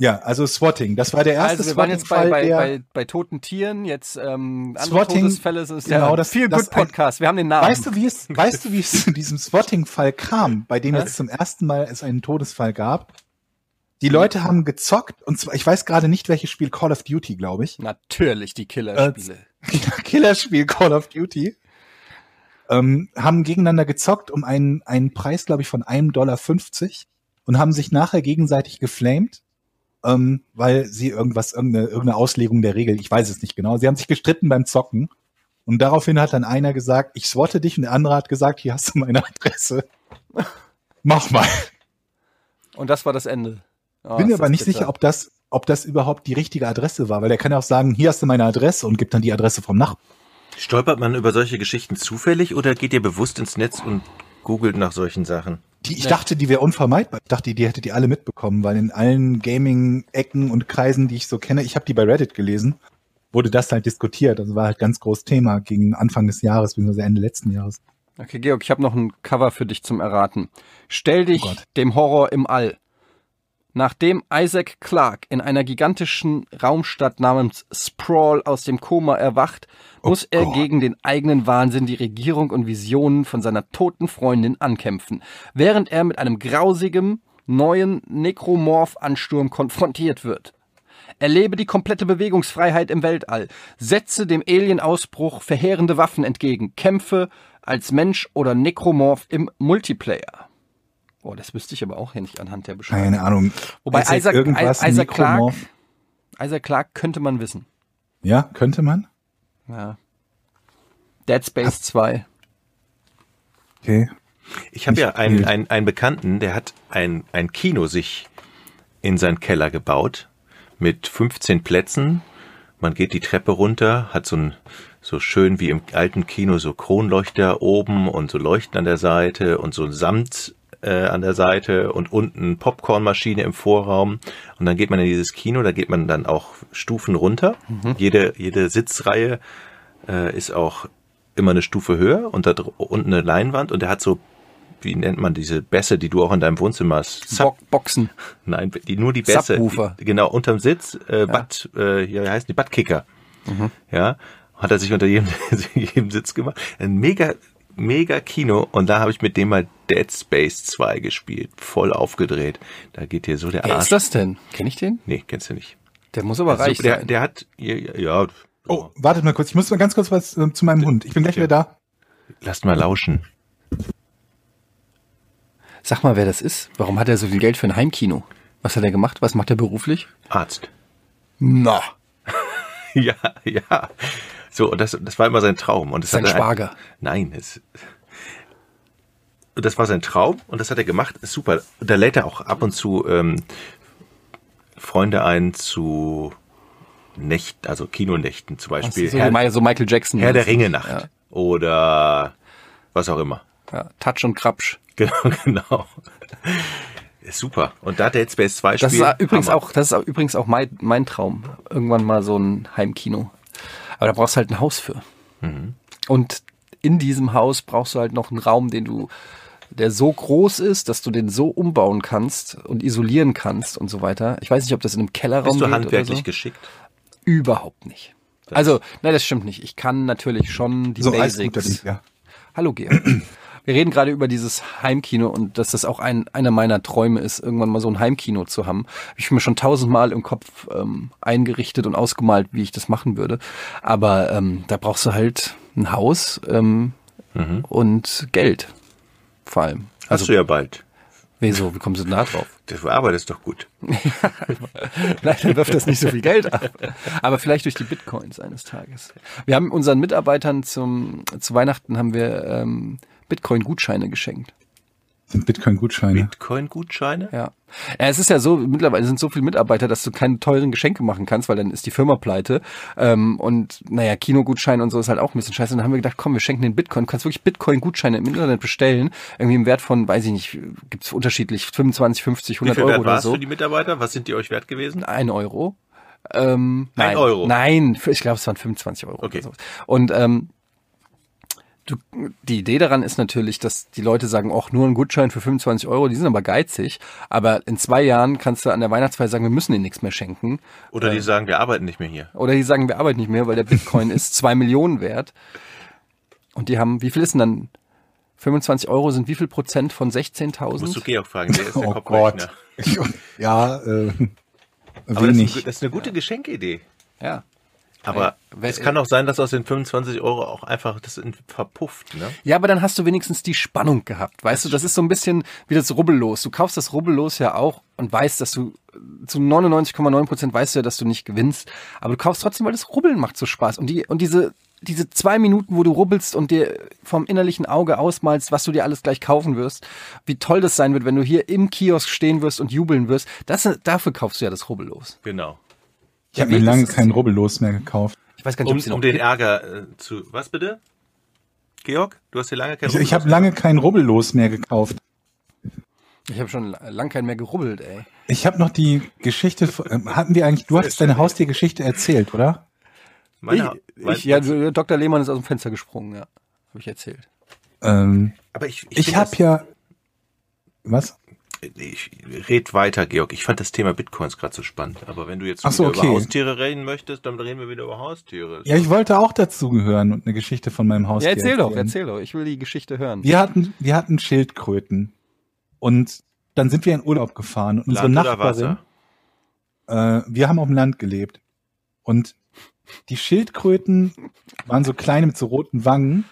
Ja, also Swatting, das war der erste Also wir waren jetzt bei, bei, bei, bei toten Tieren, jetzt ähm, andere Swatting, Todesfälle, es ist genau, der das- das Good Podcast. Wir haben den Namen. Weißt du, wie es, weißt du, wie es zu diesem Swatting-Fall kam, bei dem Hä? jetzt zum ersten Mal es einen Todesfall gab? Die Leute haben gezockt, und zwar, ich weiß gerade nicht, welches Spiel, Call of Duty, glaube ich. Natürlich die Killerspiele. Killerspiel Call of Duty. Ähm, haben gegeneinander gezockt um einen, einen Preis, glaube ich, von einem Dollar fünfzig und haben sich nachher gegenseitig geflamed, ähm, weil sie irgendwas, irgendeine, irgendeine Auslegung der Regel, ich weiß es nicht genau. Sie haben sich gestritten beim Zocken und daraufhin hat dann einer gesagt, ich swatte dich und der andere hat gesagt, hier hast du meine Adresse. Mach mal. Und das war das Ende. Oh, Bin mir aber nicht bitter. sicher, ob das, ob das überhaupt die richtige Adresse war, weil der kann ja auch sagen, hier hast du meine Adresse und gibt dann die Adresse vom Nachbarn. Stolpert man über solche Geschichten zufällig oder geht ihr bewusst ins Netz und googelt nach solchen Sachen? Die, ich dachte, die wäre unvermeidbar. Ich dachte, die hättet ihr alle mitbekommen, weil in allen Gaming-Ecken und Kreisen, die ich so kenne, ich habe die bei Reddit gelesen, wurde das halt diskutiert. Also war halt ganz großes Thema gegen Anfang des Jahres, beziehungsweise Ende letzten Jahres. Okay, Georg, ich habe noch ein Cover für dich zum Erraten. Stell dich Oh dem Horror im All. Nachdem Isaac Clarke in einer gigantischen Raumstadt namens Sprawl aus dem Koma erwacht, muss er Gott. gegen den eigenen Wahnsinn die Regierung und Visionen von seiner toten Freundin ankämpfen, während er mit einem grausigen, neuen Nekromorph-Ansturm konfrontiert wird. Erlebe die komplette Bewegungsfreiheit im Weltall. Setze dem Alien-Ausbruch verheerende Waffen entgegen. Kämpfe als Mensch oder Nekromorph im Multiplayer. Oh, das wüsste ich aber auch hier nicht anhand der Beschreibung. Keine Ahnung. Wobei Isaac, irgendwas Isaac, Clarke, Necromorph. Isaac Clarke könnte man wissen. Ja, könnte man. Ja. Dead Space 2. Okay. Ich habe ja einen, einen, einen Bekannten, der hat ein, ein Kino sich in seinen Keller gebaut mit 15 Plätzen. Man geht die Treppe runter, hat so ein so schön wie im alten Kino so Kronleuchter oben und so Leuchten an der Seite und so ein Samt äh, an der Seite und unten Popcornmaschine im Vorraum und dann geht man in dieses Kino, da geht man dann auch Stufen runter. Jede jede Sitzreihe äh, ist auch immer eine Stufe höher und da unten eine Leinwand und der hat so wie nennt man diese Bässe, die du auch in deinem Wohnzimmer hast? Sub, Bo Boxen. nein, die, nur die Bässe. Subwoofer. Die, genau, unterm Sitz, äh, Butt, äh, hier heißen die Buttkicker. Ja, hat er sich unter jedem, jedem Sitz gemacht. Ein mega, mega Kino und da habe ich mit dem mal Dead Space 2 gespielt. Voll aufgedreht. Da geht dir so der Wer Arsch. ist das denn? Kenn ich den? Nee, kennst du nicht. Der muss aber reich Also, der, sein. der hat, ja, ja, Oh, wartet mal kurz. Ich muss mal ganz kurz was äh, zu meinem Hund. Ich bin gleich wieder da. lasst mal lauschen. Sag mal, wer das ist. Warum hat er so viel Geld für ein Heimkino? Was hat er gemacht? Was macht er beruflich? Arzt. Na, Ja, ja. So, und das, das war immer sein Traum. Und das Sein hat er- Schwager. Nein, es, das war sein Traum und das hat er gemacht. Super. Da lädt er auch ab und zu ähm, Freunde ein zu Nächten, also Kinonächten zum Beispiel. so, Herr, so Michael Jackson. Herr der Ringe Nacht Ja. oder was auch immer. Ja, Touch und Krapsch. Genau, genau. Super. Und da Dead Space 2 Das spielt. ist übrigens Hammer. auch, das ist übrigens auch mein, mein Traum. Irgendwann mal so ein Heimkino. Aber da brauchst du halt ein Haus für. Mhm. Und in diesem Haus brauchst du halt noch einen Raum, den du, der so groß ist, dass du den so umbauen kannst und isolieren kannst und so weiter. Ich weiß nicht, ob das in einem Kellerraum Bist du handwerklich so. geschickt? Überhaupt nicht. Also, nein, das stimmt nicht. Ich kann natürlich schon die So alles gut, Basics. ja. Hallo Georg. Wir reden gerade über dieses Heimkino und dass das auch ein, einer meiner Träume ist, irgendwann mal so ein Heimkino zu haben. Hab ich mir schon tausendmal im Kopf ähm, eingerichtet und ausgemalt, wie ich das machen würde. Aber ähm, da brauchst du halt ein Haus ähm, Mhm. und Geld vor allem. Hast Also- du ja bald. Wieso? Wie kommen Sie denn da drauf? Du arbeitest doch gut. Leider wirft das nicht so viel Geld ab. Aber vielleicht durch die Bitcoins eines Tages. Wir haben unseren Mitarbeitern zum, zu Weihnachten haben wir ähm, Bitcoin-Gutscheine geschenkt. Sind Bitcoin-Gutscheine. Bitcoin-Gutscheine? Ja. ja. Es ist ja so, mittlerweile sind so viele Mitarbeiter, dass du keine teuren Geschenke machen kannst, weil dann ist die Firma pleite. Ähm, und naja, Kinogutschein und so ist halt auch ein bisschen scheiße. Und dann haben wir gedacht, komm, wir schenken den Bitcoin. Du kannst wirklich Bitcoin-Gutscheine im Internet bestellen. Irgendwie im Wert von, weiß ich nicht, gibt's unterschiedlich, 25, 50, Wie 100 viel Euro wert oder so. für die Mitarbeiter? Was sind die euch wert gewesen? Ein Euro. Ähm, Ein nein, Euro? Nein, ich glaube, es waren 25 Euro. Okay. Oder so. Und ähm, du, die Idee daran ist natürlich, dass die Leute sagen, auch nur ein Gutschein für 25 Euro, die sind aber geizig. Aber in zwei Jahren kannst du an der Weihnachtsfeier sagen, wir müssen ihnen nichts mehr schenken. Oder die sagen, wir arbeiten nicht mehr hier. Oder die sagen, wir arbeiten nicht mehr, weil der Bitcoin ist zwei Millionen wert. Und die haben, wie viel ist denn dann? 25 Euro sind wie viel Prozent von Musst du 16.000? Georg fragen, der ist der Oh Kopfrechner. Gott. ja, äh, Aber das ist, wenig. ein- das ist eine gute Geschenkidee. Ja. Aber Wer- es kann auch sein, dass aus den 25 Euro auch einfach das verpufft, ne? Ja, aber dann hast du wenigstens die Spannung gehabt. Weißt du, das ist so ein bisschen wie das Rubbellos. Du kaufst das Rubbellos ja auch und weißt, dass du zu 99,9 Prozent weißt du ja, dass du nicht gewinnst. Aber du kaufst trotzdem, weil das Rubbeln macht so Spaß. Und die, und diese, diese zwei Minuten, wo du rubbelst und dir vom innerlichen Auge ausmalst, was du dir alles gleich kaufen wirst, wie toll das sein wird, wenn du hier im Kiosk stehen wirst und jubeln wirst, das, dafür kaufst du ja das Rubbellos. Genau. Ich habe mir lange ist es- kein Rubbellos mehr gekauft. Ich weiß gar nicht, Um, ob sie um den. Ärger äh, zu. Was bitte? Georg, du hast dir lange kein Ich, ich habe lange kein Rubbellos mehr gekauft. Ich habe schon lang keinen mehr gerubbelt, ey. Ich habe noch die Geschichte, von- hatten wir eigentlich, du hattest deine Haustiergeschichte erzählt, oder? Meine, ich, mein, ich, ja, Dr. Lehmann ist aus dem Fenster gesprungen, ja. Habe ich erzählt. Ähm, aber ich, ich, ich habe ja, was? Ich red weiter, Georg. Ich fand das Thema Bitcoins gerade so spannend. Aber wenn du jetzt so, okay. über Haustiere reden möchtest, dann reden wir wieder über Haustiere. Ja, ich wollte auch dazugehören und eine Geschichte von meinem Ja, Haustier erzähl doch, erzähl doch. Ich will die Geschichte hören. Wir hatten, wir hatten Schildkröten und dann sind wir in Urlaub gefahren und unsere Land Nachbarin, äh, wir haben auf dem Land gelebt und die Schildkröten waren so kleine mit so roten Wangen.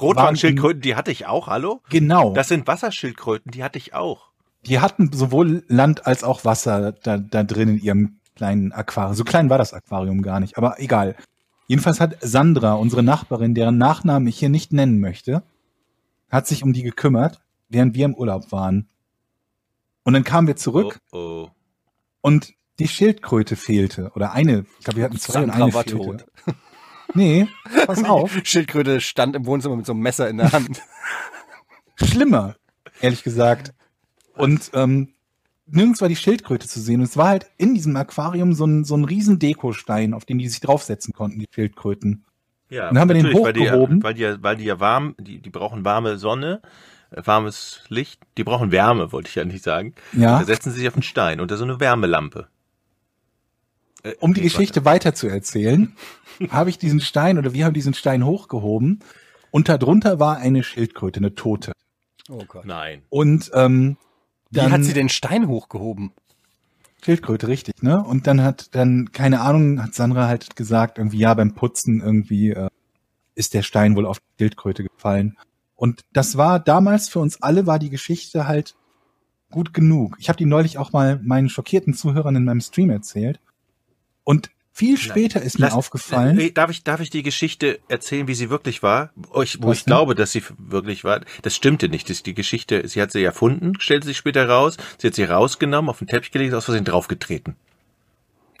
Rotwangschildkröten, die hatte ich auch, hallo? Genau. Das sind Wasserschildkröten, die hatte ich auch. Die hatten sowohl Land als auch Wasser da, da drin in ihrem kleinen Aquarium. So klein war das Aquarium gar nicht, aber egal. Jedenfalls hat Sandra, unsere Nachbarin, deren Nachnamen ich hier nicht nennen möchte, hat sich um die gekümmert, während wir im Urlaub waren. Und dann kamen wir zurück Oh, oh. und die Schildkröte fehlte. Oder eine, ich glaube, wir hatten zwei und Sandra eine war fehlte. tot. Nee, pass auf. Schildkröte stand im Wohnzimmer mit so einem Messer in der Hand. schlimmer, ehrlich gesagt. Und ähm, nirgends war die Schildkröte zu sehen. Und es war halt in diesem Aquarium so ein, so ein riesen Dekostein, auf den die sich draufsetzen konnten, die Schildkröten. Ja, Dann haben wir den natürlich, weil die, hochgehoben. weil die, ja- weil die ja warm, die, die brauchen warme Sonne, äh, warmes Licht. Die brauchen Wärme, wollte ich ja nicht sagen. Ja. Da setzen sie sich auf einen Stein unter so eine Wärmelampe. Äh, Um die okay, Geschichte weiter zu erzählen, habe ich diesen Stein oder wir haben diesen Stein hochgehoben. Und darunter war eine Schildkröte, eine tote. Oh Gott. Nein. Und ähm, Wie dann hat sie den Stein hochgehoben? Schildkröte, richtig, ne? Und dann hat dann, keine Ahnung, hat Sandra halt gesagt, irgendwie, ja, beim Putzen irgendwie äh, ist der Stein wohl auf die Schildkröte gefallen. Und das war damals für uns alle, war die Geschichte halt gut genug. Ich habe die neulich auch mal meinen schockierten Zuhörern in meinem Stream erzählt. Und viel später ist mir Lass- aufgefallen, Äh, Darf ich, darf ich die Geschichte erzählen, wie sie wirklich war? Wo ich, wo Was ich denn? glaube, dass sie wirklich war. Das stimmte nicht. Das ist die Geschichte, sie hat sie erfunden, stellte sich später raus. Sie hat sie rausgenommen, auf den Teppich gelegt, aus Versehen draufgetreten.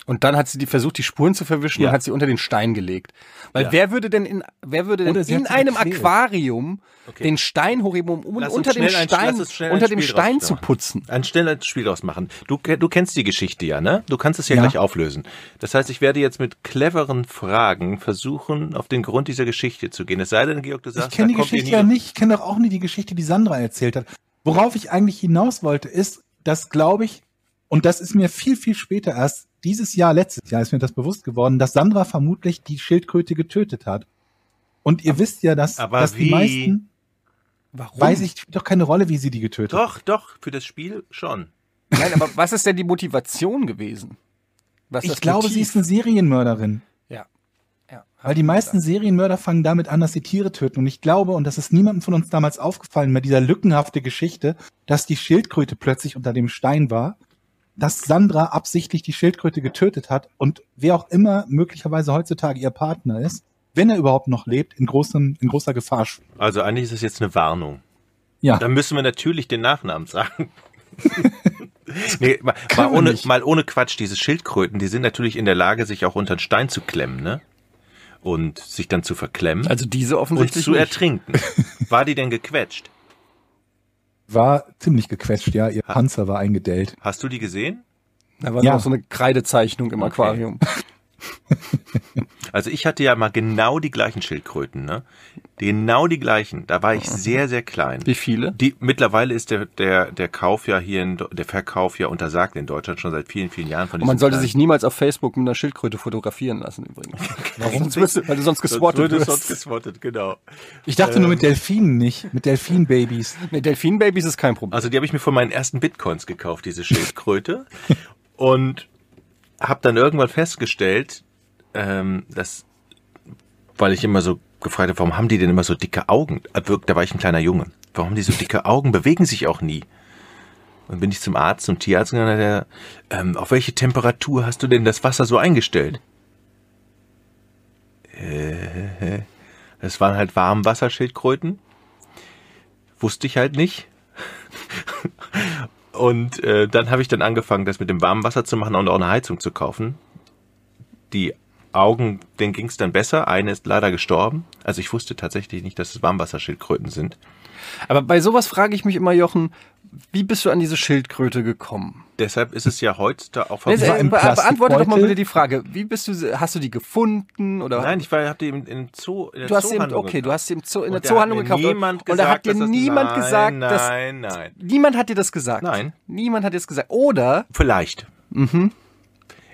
Und dann hat sie die versucht, die Spuren zu verwischen Ja. und hat sie unter den Stein gelegt. Weil Ja. wer würde denn in, wer würde denn in einem. Aquarium Okay. den Stein hochheben, um, unter dem Stein, ein unter dem Stein zu putzen? Ein schnelles Spiel draus machen. Du, du kennst die Geschichte ja, ne? Du kannst es ja, Ja. gleich auflösen. Das heißt, ich werde jetzt mit cleveren Fragen versuchen, auf den Grund dieser Geschichte zu gehen. Es sei denn, Georg, du ich sagst, kenne die Geschichte ja nicht, ich kenne doch auch nie die Geschichte, die Sandra erzählt hat. Worauf ich eigentlich hinaus wollte, ist, dass glaube ich, und das ist mir viel, viel später erst, dieses Jahr, letztes Jahr ist mir das bewusst geworden, dass Sandra vermutlich die Schildkröte getötet hat. Und ihr wisst ja, dass, aber dass wie? die meisten, Warum? weiß ich, spielt doch keine Rolle, wie sie die getötet hat. Doch, doch, für das Spiel schon. Nein, aber was ist denn die Motivation gewesen? Was Ich glaube, Motiv? sie ist eine Serienmörderin. Ja. Ja, Weil die meisten Serienmörder fangen damit an, dass sie Tiere töten. Und ich glaube, und das ist niemandem von uns damals aufgefallen, bei dieser lückenhafte Geschichte, dass die Schildkröte plötzlich unter dem Stein war, dass Sandra absichtlich die Schildkröte getötet hat und wer auch immer möglicherweise heutzutage ihr Partner ist, wenn er überhaupt noch lebt, in, großem, in großer Gefahr schwebt. Also eigentlich ist es jetzt eine Warnung. Ja, Dann müssen wir natürlich den Nachnamen sagen. nee, mal, mal, ohne, nicht. mal ohne Quatsch, diese Schildkröten, die sind natürlich in der Lage, sich auch unter den Stein zu klemmen, ne? Und sich dann zu verklemmen Also diese und offensichtlich zu nicht. ertrinken. War die denn gequetscht? War ziemlich gequetscht, ja. Ihr Panzer war eingedellt. Hast du die gesehen? Da war Ja. noch so eine Kreidezeichnung im Okay. Aquarium. Also ich hatte ja mal genau die gleichen Schildkröten, ne? Genau die gleichen. Da war ich sehr, sehr klein. Wie viele? Die, mittlerweile ist der, der, der Kauf ja hier, in, der Verkauf ja untersagt in Deutschland schon seit vielen, vielen Jahren von Und man sollte kleinen- sich niemals auf Facebook mit einer Schildkröte fotografieren lassen übrigens. Warum? Sonst wirst du, weil du sonst es wirst. sonst gespottet, genau. Ich dachte nur mit Delfinen nicht, mit Delfinbabys. Nee, Delfinbabys ist kein Problem. Also die habe ich mir von meinen ersten Bitcoins gekauft, diese Schildkröte. und habe dann irgendwann festgestellt, ähm, dass, weil ich immer so gefragt habe, warum haben die denn immer so dicke Augen? Äh, Da war ich ein kleiner Junge. Warum haben die so dicke Augen? Bewegen sich auch nie. Und bin ich zum Arzt, zum Tierarzt gegangen, hat er, ähm, auf welche Temperatur hast du denn das Wasser so eingestellt? Äh, das waren halt Warmwasserschildkröten. Wusste ich halt nicht. Und äh, dann habe ich dann angefangen, das mit dem warmen Wasser zu machen und auch eine Heizung zu kaufen. Die Augen, denen ging es dann besser. Eine ist leider gestorben. Also ich wusste tatsächlich nicht, dass es Warmwasserschildkröten sind. Aber bei sowas frage ich mich immer, Jochen, wie bist du an diese Schildkröte gekommen? Deshalb ist es ja heute auch Nee, war äh, be- beantworte doch mal bitte die Frage. Wie bist du, hast du die gefunden oder? Nein, ich war, hab die im, im Zoo, in der du hast eben, Zoohandlung okay, du hast sie im Zoo, in der Und da hat Zoohandlung gekauft. Niemand und da hat dir das- niemand nein, gesagt, dass, Nein, nein. niemand hat dir das gesagt. Nein. Niemand hat dir das gesagt. Oder, Vielleicht.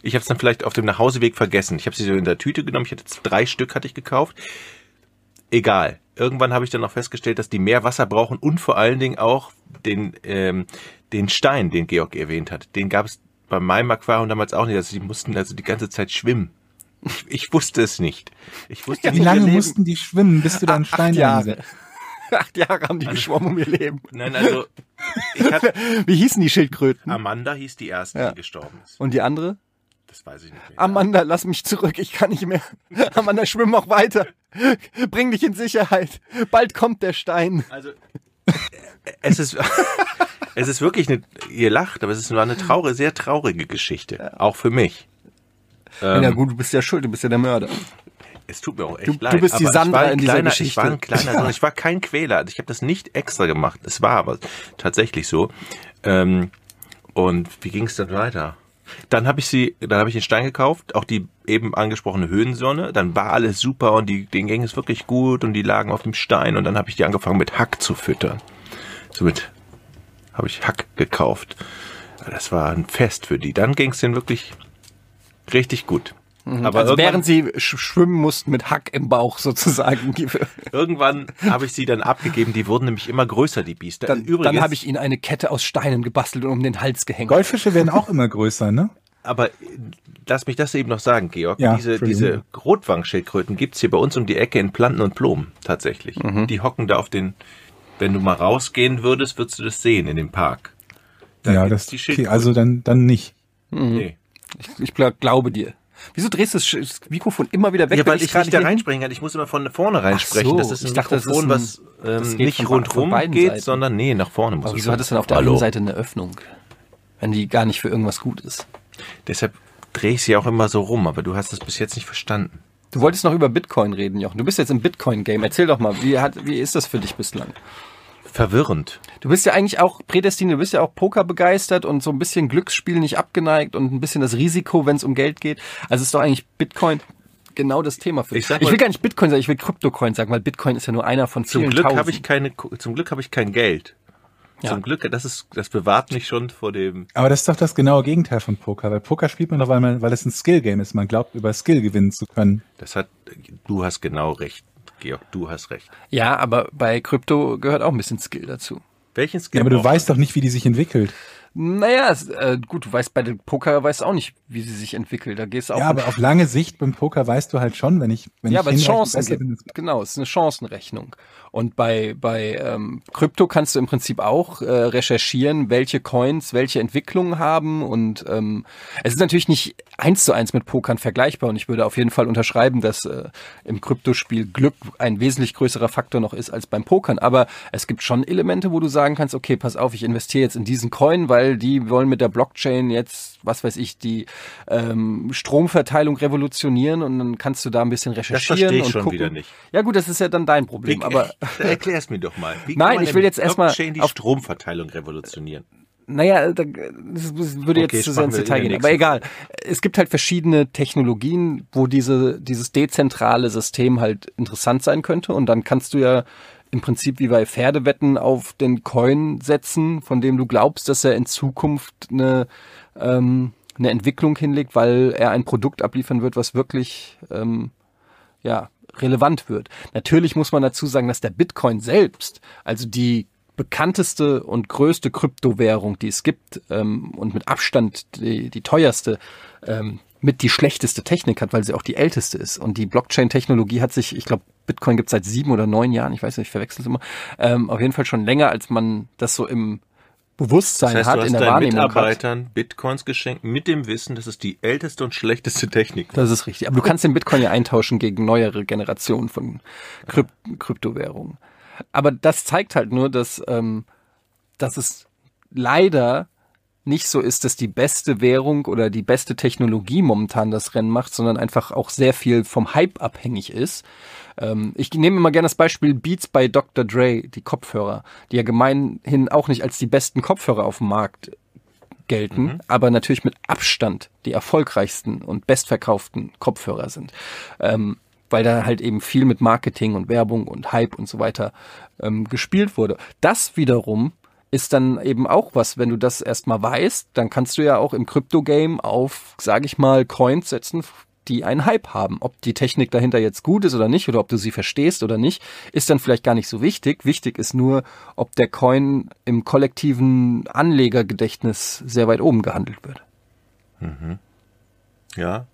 Ich habe es dann vielleicht auf dem Nachhauseweg vergessen. Ich habe sie so in der Tüte genommen. Ich hatte drei Stück hatte ich gekauft. Egal. Irgendwann habe ich dann auch festgestellt, dass die mehr Wasser brauchen und vor allen Dingen auch den ähm, den Stein, den Georg erwähnt hat. Den gab es bei meinem Aquarium damals auch nicht. Also die mussten also die ganze Zeit schwimmen. Ich, ich wusste es nicht. Ich wusste Wie nicht, lange mussten die schwimmen, bis du deinen Stein acht Jahre. acht Jahre haben die geschwommen um ihr Leben. Nein, also ich hatte, Wie hießen die Schildkröten? Amanda hieß die erste, Ja. die gestorben ist. Und die andere? Das weiß ich nicht mehr. Amanda, lass mich zurück, ich kann nicht mehr. Amanda, schwimm auch weiter. Bring dich in Sicherheit. Bald kommt der Stein. Also es ist es ist wirklich eine ihr lacht, aber es ist war eine traurige, sehr traurige Geschichte, auch für mich. Ähm, ja gut, du bist ja schuld, du bist ja der Mörder. Es tut mir auch echt Du- du leid. bist die ich Sandra in dieser kleiner, Ich Geschichte. war ein kleiner Sohn, ich war kein Quäler. Also Ich habe das nicht extra gemacht. Es war aber tatsächlich so. Ähm, und wie ging es dann weiter? Dann habe ich sie, dann habe ich den Stein gekauft, auch die eben angesprochene Höhensonne. Dann war alles super und die, denen ging es wirklich gut und die lagen auf dem Stein und dann habe ich die angefangen mit Hack zu füttern. Somit habe ich Hack gekauft. Das war ein Fest für die. Dann ging es denen wirklich richtig gut. Aber also während sie sch schwimmen mussten mit Hack im Bauch sozusagen. Irgendwann habe ich sie dann abgegeben. Die wurden nämlich immer größer, die Biester. Dann, Übrigens, dann habe ich ihnen eine Kette aus Steinen gebastelt und um den Hals gehängt. Goldfische werden auch immer größer, ne? aber äh, lass mich das eben noch sagen, Georg. Ja, diese diese Rotwangschildkröten gibt's hier bei uns um die Ecke in Planten und Blumen tatsächlich. Mhm. Die hocken da auf den. Wenn du mal rausgehen würdest, würdest du das sehen in dem Park. Da ja, das die okay, Schildkröten. also dann dann nicht. Nee. Ich, ich gla- glaube dir. Wieso drehst du das das Mikrofon immer wieder weg? Ja, weil ich gerade nicht da reinsprechen kann. Ich muss immer von vorne reinsprechen. so, das ist ein ich dachte, das Mikrofon, ist ein- was das ähm, geht nicht beiden geht, Seiten. sondern nee, nach vorne muss Aber es wieso hat es dann auf der Hallo. einen Seite eine Öffnung? Wenn die gar nicht für irgendwas gut ist. Deshalb drehe ich sie auch immer so rum, aber du hast es bis jetzt nicht verstanden. Du wolltest noch über Bitcoin reden, Jochen. Du bist jetzt im Bitcoin-Game. Erzähl doch mal, wie, hat, wie ist das für dich bislang? Verwirrend. Du bist ja eigentlich auch prädestiniert, du bist ja auch Poker begeistert und so ein bisschen Glücksspiel nicht abgeneigt und ein bisschen das Risiko, wenn es um Geld geht. Also ist doch eigentlich Bitcoin genau das Thema für dich. Ich Ich will gar nicht Bitcoin sagen, ich will Kryptocoin sagen, weil Bitcoin ist ja nur einer von Zum vielen Glück tausend. habe ich keine, zum Glück habe ich kein Geld. Ja. Zum Glück, das ist, das bewahrt mich schon vor dem. Aber das ist doch das genaue Gegenteil von Poker, weil Poker spielt man doch, weil man, weil es ein Skill-Game ist. Man glaubt, über Skill gewinnen zu können. Das hat, du hast genau recht, Georg, du hast recht. Ja, aber bei Krypto gehört auch ein bisschen Skill dazu. Welchen Skill? Ja, aber du weißt doch nicht, wie die sich entwickelt. Naja, äh, gut, du weißt bei dem Poker weißt auch nicht, wie sie sich entwickelt. Da gehst du auch. Ja, aber auf lange Sicht beim Poker weißt du halt schon, wenn ich, wenn ja, ich aber Chancen gibt. bin, Genau, es ist eine Chancenrechnung. Und bei, bei ähm, Krypto kannst du im Prinzip auch äh, recherchieren, welche Coins welche Entwicklungen haben. Und ähm, es ist natürlich nicht eins zu eins mit Pokern vergleichbar. Und ich würde auf jeden Fall unterschreiben, dass äh, im Kryptospiel Glück ein wesentlich größerer Faktor noch ist als beim Pokern. Aber es gibt schon Elemente, wo du sagen kannst, okay, pass auf, ich investiere jetzt in diesen Coin, weil die wollen mit der Blockchain jetzt, was weiß ich, die ähm, Stromverteilung revolutionieren und dann kannst du da ein bisschen recherchieren verstehe ich und schon gucken. wieder nicht. Ja gut, das ist ja dann dein Problem, aber erklär es mir doch mal. Wie Nein, kann ich will jetzt erstmal Blockchain die auf- Stromverteilung revolutionieren. naja, da- das das würde jetzt Okay, zu sehr ins Detail in gehen. Aber egal. Es gibt halt verschiedene Technologien, wo diese, dieses dezentrale System halt interessant sein könnte. Und dann kannst du ja im Prinzip wie bei Pferdewetten auf den Coin setzen, von dem du glaubst, dass er in Zukunft eine, ähm, eine Entwicklung hinlegt, weil er ein Produkt abliefern wird, was wirklich ähm, ja, relevant wird. Natürlich muss man dazu sagen, dass der Bitcoin selbst, also die bekannteste und größte Kryptowährung, die es gibt ähm, und mit Abstand die, die teuerste, ähm, mit die schlechteste Technik hat, weil sie auch die älteste ist. Und die Blockchain-Technologie hat sich, ich glaube, Bitcoin gibt es seit sieben oder neun Jahren, ich weiß nicht, ich verwechsel es immer, ähm, auf jeden Fall schon länger, als man das so im Bewusstsein Das heißt, hat, in der Wahrnehmung hat. Mitarbeitern Bitcoins geschenkt mit dem Wissen, dass es die älteste und schlechteste Technik ist. Das ist richtig. Aber du kannst den Bitcoin ja eintauschen gegen neuere Generationen von Kryp Kryptowährungen. Aber das zeigt halt nur, dass, ähm, dass es leider nicht so ist, dass die beste Währung oder die beste Technologie momentan das Rennen macht, sondern einfach auch sehr viel vom Hype abhängig ist. Ähm, ich nehme immer gerne das Beispiel Beats bei Dr. Dre, die Kopfhörer, die ja gemeinhin auch nicht als die besten Kopfhörer auf dem Markt gelten, aber natürlich mit Abstand die erfolgreichsten und bestverkauften Kopfhörer sind. Ähm, weil da halt eben viel mit Marketing und Werbung und Hype und so weiter ähm, gespielt wurde. Das wiederum ist dann eben auch was, wenn du das erstmal weißt, dann kannst du ja auch im Krypto-Game auf, sage ich mal, Coins setzen, die einen Hype haben. Ob die Technik dahinter jetzt gut ist oder nicht, oder ob du sie verstehst oder nicht, ist dann vielleicht gar nicht so wichtig. Wichtig ist nur, ob der Coin im kollektiven Anlegergedächtnis sehr weit oben gehandelt wird. Ja.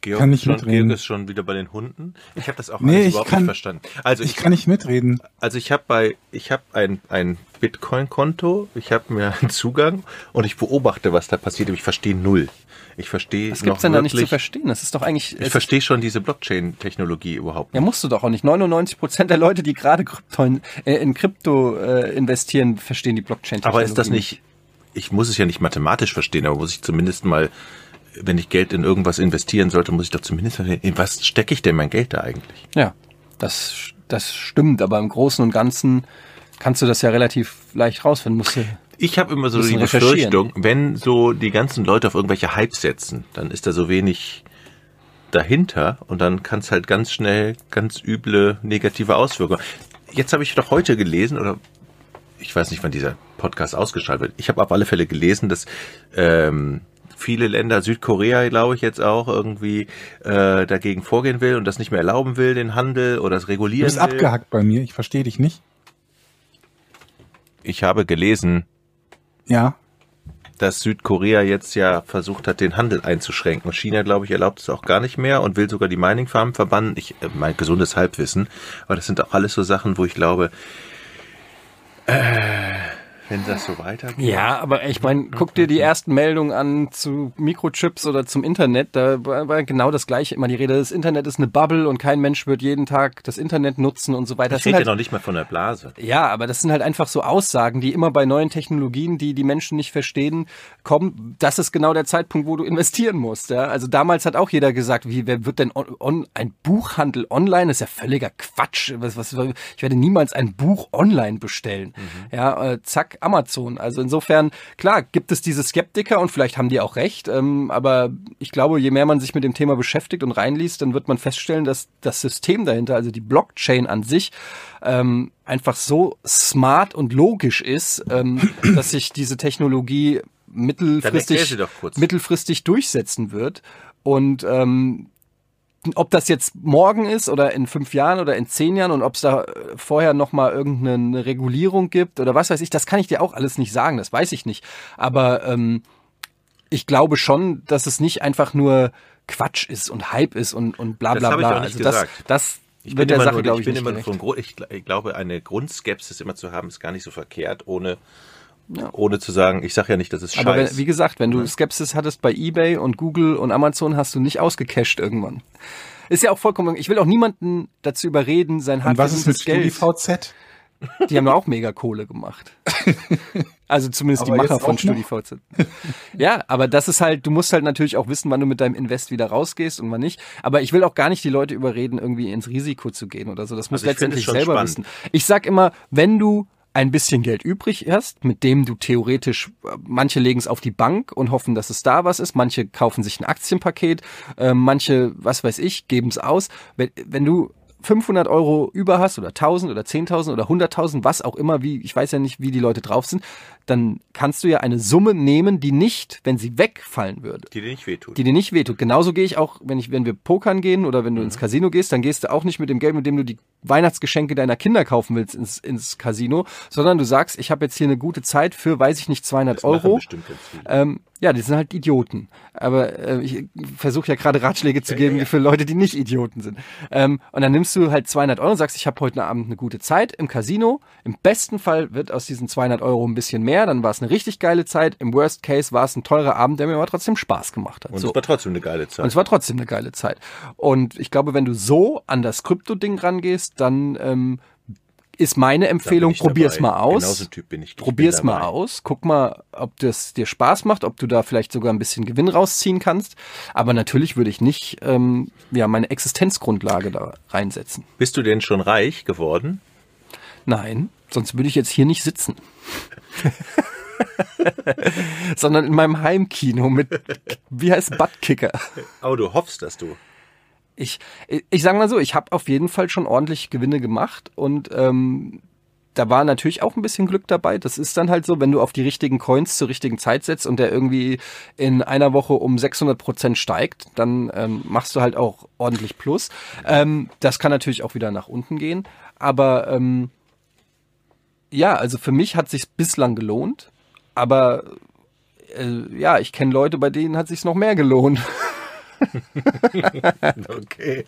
Georg, Kann nicht schon, mitreden. Georg ist schon wieder bei den Hunden. Ich habe das auch Nee, überhaupt kann- nicht verstanden. Also Ich ich, kann nicht mitreden. also ich habe bei, ich habe ein, ein Bitcoin-Konto, ich habe mir einen Zugang und ich beobachte, was da passiert, aber ich verstehe null. Ich verstehe Was gibt's denn da nicht zu wirklich- verstehen? Das ist doch eigentlich. Ich verstehe schon diese Blockchain-Technologie überhaupt Ja, musst du doch auch nicht. 99 Prozent der Leute, die gerade Krypto, äh, in Krypto äh, investieren, verstehen die blockchain Aber ist das nicht, ich muss es ja nicht mathematisch verstehen, aber muss ich zumindest mal, wenn ich Geld in irgendwas investieren sollte, muss ich doch zumindest in was stecke ich denn mein Geld da eigentlich? Ja, das, das stimmt. Aber im Großen und Ganzen kannst du das ja relativ leicht rausfinden. Musst du, Ich habe immer so die. Befürchtung, wenn so die ganzen Leute auf irgendwelche Hypes setzen, dann ist da so wenig dahinter und dann kann es halt ganz schnell ganz üble negative Auswirkungen. Jetzt habe ich doch heute gelesen oder ich weiß nicht, wann dieser Podcast ausgestrahlt wird. Ich habe auf alle Fälle gelesen, dass ähm, viele Länder, Südkorea glaube ich jetzt auch irgendwie äh, dagegen vorgehen will und das nicht mehr erlauben will, den Handel oder es Du regulieren bist will. abgehackt bei mir. Ich verstehe dich nicht. Ich habe gelesen, Ja. dass Südkorea jetzt ja versucht hat, den Handel einzuschränken. Und China, glaube ich, erlaubt es auch gar nicht mehr und will sogar die Mining Farm verbannen. Ich, äh, mein gesundes Halbwissen. Aber das sind auch alles so Sachen, wo ich glaube, äh, wenn das so weitergeht. ja, aber ich meine, guck dir die ersten Meldungen an zu Mikrochips oder zum Internet. Da war, genau das Gleiche immer die Rede. Das Internet ist eine Bubble und kein Mensch wird jeden Tag das Internet nutzen und so weiter. Das steht ja halt- noch nicht mal von der Blase. Ja, aber das sind halt einfach so Aussagen, die immer bei neuen Technologien, die die Menschen nicht verstehen, kommen. Das ist genau der Zeitpunkt, wo du investieren musst. Ja? Also damals hat auch jeder gesagt, wie wer wird denn on, on, ein Buchhandel online? Das ist ja völliger Quatsch. Was, was, ich werde niemals ein Buch online bestellen. Ja, äh, zack, Amazon. Also insofern, klar, gibt es diese Skeptiker und vielleicht haben die auch recht. Ähm, aber ich glaube, je mehr man sich mit dem Thema beschäftigt und reinliest, dann wird man feststellen, dass das System dahinter, also die Blockchain an sich, ähm, einfach so smart und logisch ist, ähm, dass sich diese Technologie mittelfristig, sie doch kurz. mittelfristig durchsetzen wird. Und ähm, ob das jetzt morgen ist oder in fünf Jahren oder in zehn Jahren und ob es da äh, vorher nochmal irgendeine Regulierung gibt oder was weiß ich, das kann ich dir auch alles nicht sagen, das weiß ich nicht. Aber ähm, ich glaube schon, dass es nicht einfach nur Quatsch ist und Hype ist und, und bla bla bla. also das, gesagt. das Ich wird der immer Sache, nur, glaube ich ich, bin nicht immer gerecht. von ich glaube, eine Grundskepsis immer zu haben, ist gar nicht so verkehrt, ohne, ohne zu sagen, ich sage ja nicht, dass es Aber scheiße wenn, wie gesagt, wenn du Skepsis hattest bei eBay und Google und Amazon, hast du nicht ausgecached irgendwann. Ist ja auch vollkommen, ich will auch niemanden dazu überreden, sein Und was ist mit Geld. StudiVZ? Die haben ja auch mega Kohle gemacht. Also zumindest die Aber Macher jetzt von? StudiVZ. Ja, aber das ist halt, du musst halt natürlich auch wissen, wann du mit deinem Invest wieder rausgehst und wann nicht. Aber ich will auch gar nicht die Leute überreden, irgendwie ins Risiko zu gehen oder so. Das muss Also ich finde letztendlich selber spannend. wissen. Ich sag immer, wenn du ein bisschen Geld übrig hast, mit dem du theoretisch, äh, manche legen es auf die Bank und hoffen, dass es da was ist, manche kaufen sich ein Aktienpaket, äh, manche, was weiß ich, geben es aus. Wenn, wenn du 500 Euro über hast oder 1000 oder 10.000 oder 100.000, was auch immer, wie, ich weiß ja nicht, wie die Leute drauf sind, dann kannst du ja eine Summe nehmen, die nicht, wenn sie wegfallen würde, die dir nicht wehtut. die dir nicht wehtut. Genauso gehe ich auch, wenn ich, wenn wir pokern gehen oder wenn du ins Casino gehst, dann gehst du auch nicht mit dem Geld, mit dem du die Weihnachtsgeschenke deiner Kinder kaufen willst ins, ins Casino, sondern du sagst, ich habe jetzt hier eine gute Zeit für, weiß ich nicht, 200 Das Euro. bestimmt ganz viele. Ähm, ja, die sind halt Idioten. Aber äh, ich versuche ja gerade Ratschläge zu geben für Leute, die nicht Idioten sind. Ähm, und dann nimmst du halt 200 Euro und sagst, ich habe heute Abend eine gute Zeit im Casino. Im besten Fall wird aus diesen 200 Euro ein bisschen mehr. Dann war es eine richtig geile Zeit. Im Worst Case war es ein teurer Abend, der mir aber trotzdem Spaß gemacht hat. Und so. es war trotzdem eine geile Und Zeit. es war trotzdem eine geile Zeit. Und ich glaube, wenn du so an das Krypto-Ding rangehst, dann ähm, ist meine Empfehlung, ich probier's dabei. mal aus. Genau so ein Typ bin ich. Ich bin Probier's mal aus, guck mal, ob das dir Spaß macht, ob du da vielleicht sogar ein bisschen Gewinn rausziehen kannst. Aber natürlich würde ich nicht ähm, ja, meine Existenzgrundlage da reinsetzen. Bist du denn schon reich geworden? Nein, sonst würde ich jetzt hier nicht sitzen. Sondern in meinem Heimkino mit, wie heißt Buttkicker? Aber du hoffst, dass du. Ich, ich, sage mal so, ich habe auf jeden Fall schon ordentlich Gewinne gemacht und ähm, da war natürlich auch ein bisschen Glück dabei. Das ist dann halt so, wenn du auf die richtigen Coins zur richtigen Zeit setzt und der irgendwie in einer Woche um 600 Prozent steigt, dann ähm, machst du halt auch ordentlich Plus. Ähm, das kann natürlich auch wieder nach unten gehen, aber ähm, ja, also für mich hat sich bislang gelohnt, aber äh, ja, ich kenne Leute, bei denen hat sich noch mehr gelohnt. Okay.